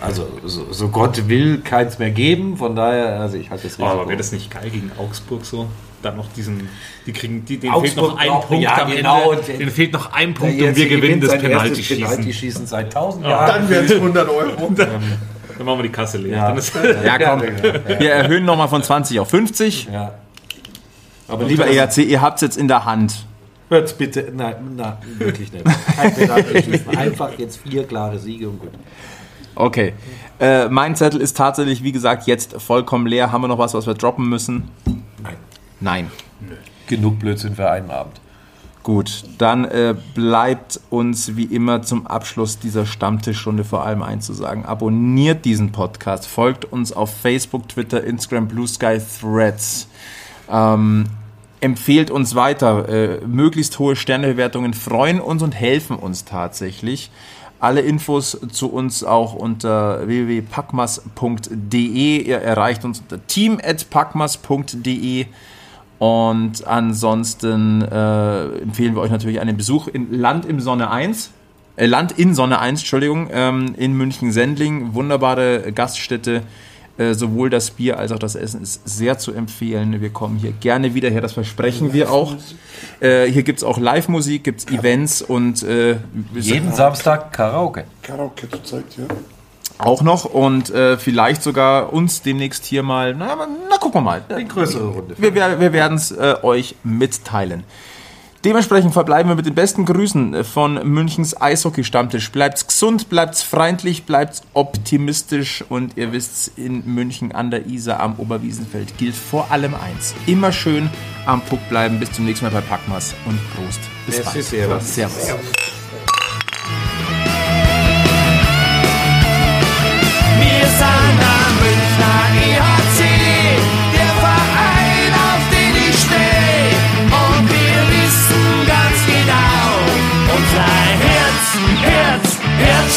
also so, so Gott will, keins mehr geben. Von daher, also ich halte das Oh, Risiko. aber wäre das nicht geil gegen Augsburg so? Dann noch diesen, die kriegen, die, denen Augsburg fehlt noch ein Punkt ja, am genau, Ende. und- Denen fehlt noch ein Punkt und wir gewinnen das Penalty-Schießen. Penalty-Schießen seit tausend Jahren. dann wären es 100 Euro. Dann machen wir die Kasse leer. Ja. Dann ist, Ja, komm. Wir erhöhen nochmal von 20 auf 50. ja. Aber Lieber EHC, ihr habt es jetzt in der Hand. Hört's bitte, nein, nein, wirklich nicht. Einfach jetzt vier klare Siege und gut. Okay. Äh, mein Zettel ist tatsächlich, wie gesagt, jetzt vollkommen leer. Haben wir noch was, was wir droppen müssen? Nein. Nein. Genug Blödsinn für einen Abend. Gut, dann äh, bleibt uns wie immer zum Abschluss dieser Stammtischrunde vor allem einzusagen. Abonniert diesen Podcast, folgt uns auf Facebook, Twitter, Instagram, Blue Sky, Threads. Ähm, empfehlt uns weiter. Äh, möglichst hohe Sternebewertungen freuen uns und helfen uns tatsächlich. Alle Infos zu uns auch unter www.packmas.de. Ihr erreicht uns unter team.packmas.de. Und ansonsten äh, empfehlen wir euch natürlich einen Besuch in Land im Sonne 1. Äh, Land in Sonne 1, Entschuldigung, ähm, in München-Sendling. Wunderbare Gaststätte. Äh, sowohl das Bier als auch das Essen ist sehr zu empfehlen. Wir kommen hier gerne wieder her, das versprechen wir auch. Äh, hier gibt es auch Live-Musik, gibt es Events und äh, Jeden Samstag Karaoke. Karaoke zurzeit, ja. auch noch und äh, vielleicht sogar uns demnächst hier mal, na, na gucken wir mal. Eine größere Runde. Wir, wir, wir werden es äh, euch mitteilen. Dementsprechend verbleiben wir mit den besten Grüßen von Münchens Eishockey-Stammtisch. Bleibt's gesund, bleibt's freundlich, bleibt's optimistisch und ihr wisst's, in München an der Isar am Oberwiesenfeld gilt vor allem eins. Immer schön am Puck bleiben. Bis zum nächsten Mal bei Packmas und Prost. Bis Merci, bald. servus. Servus.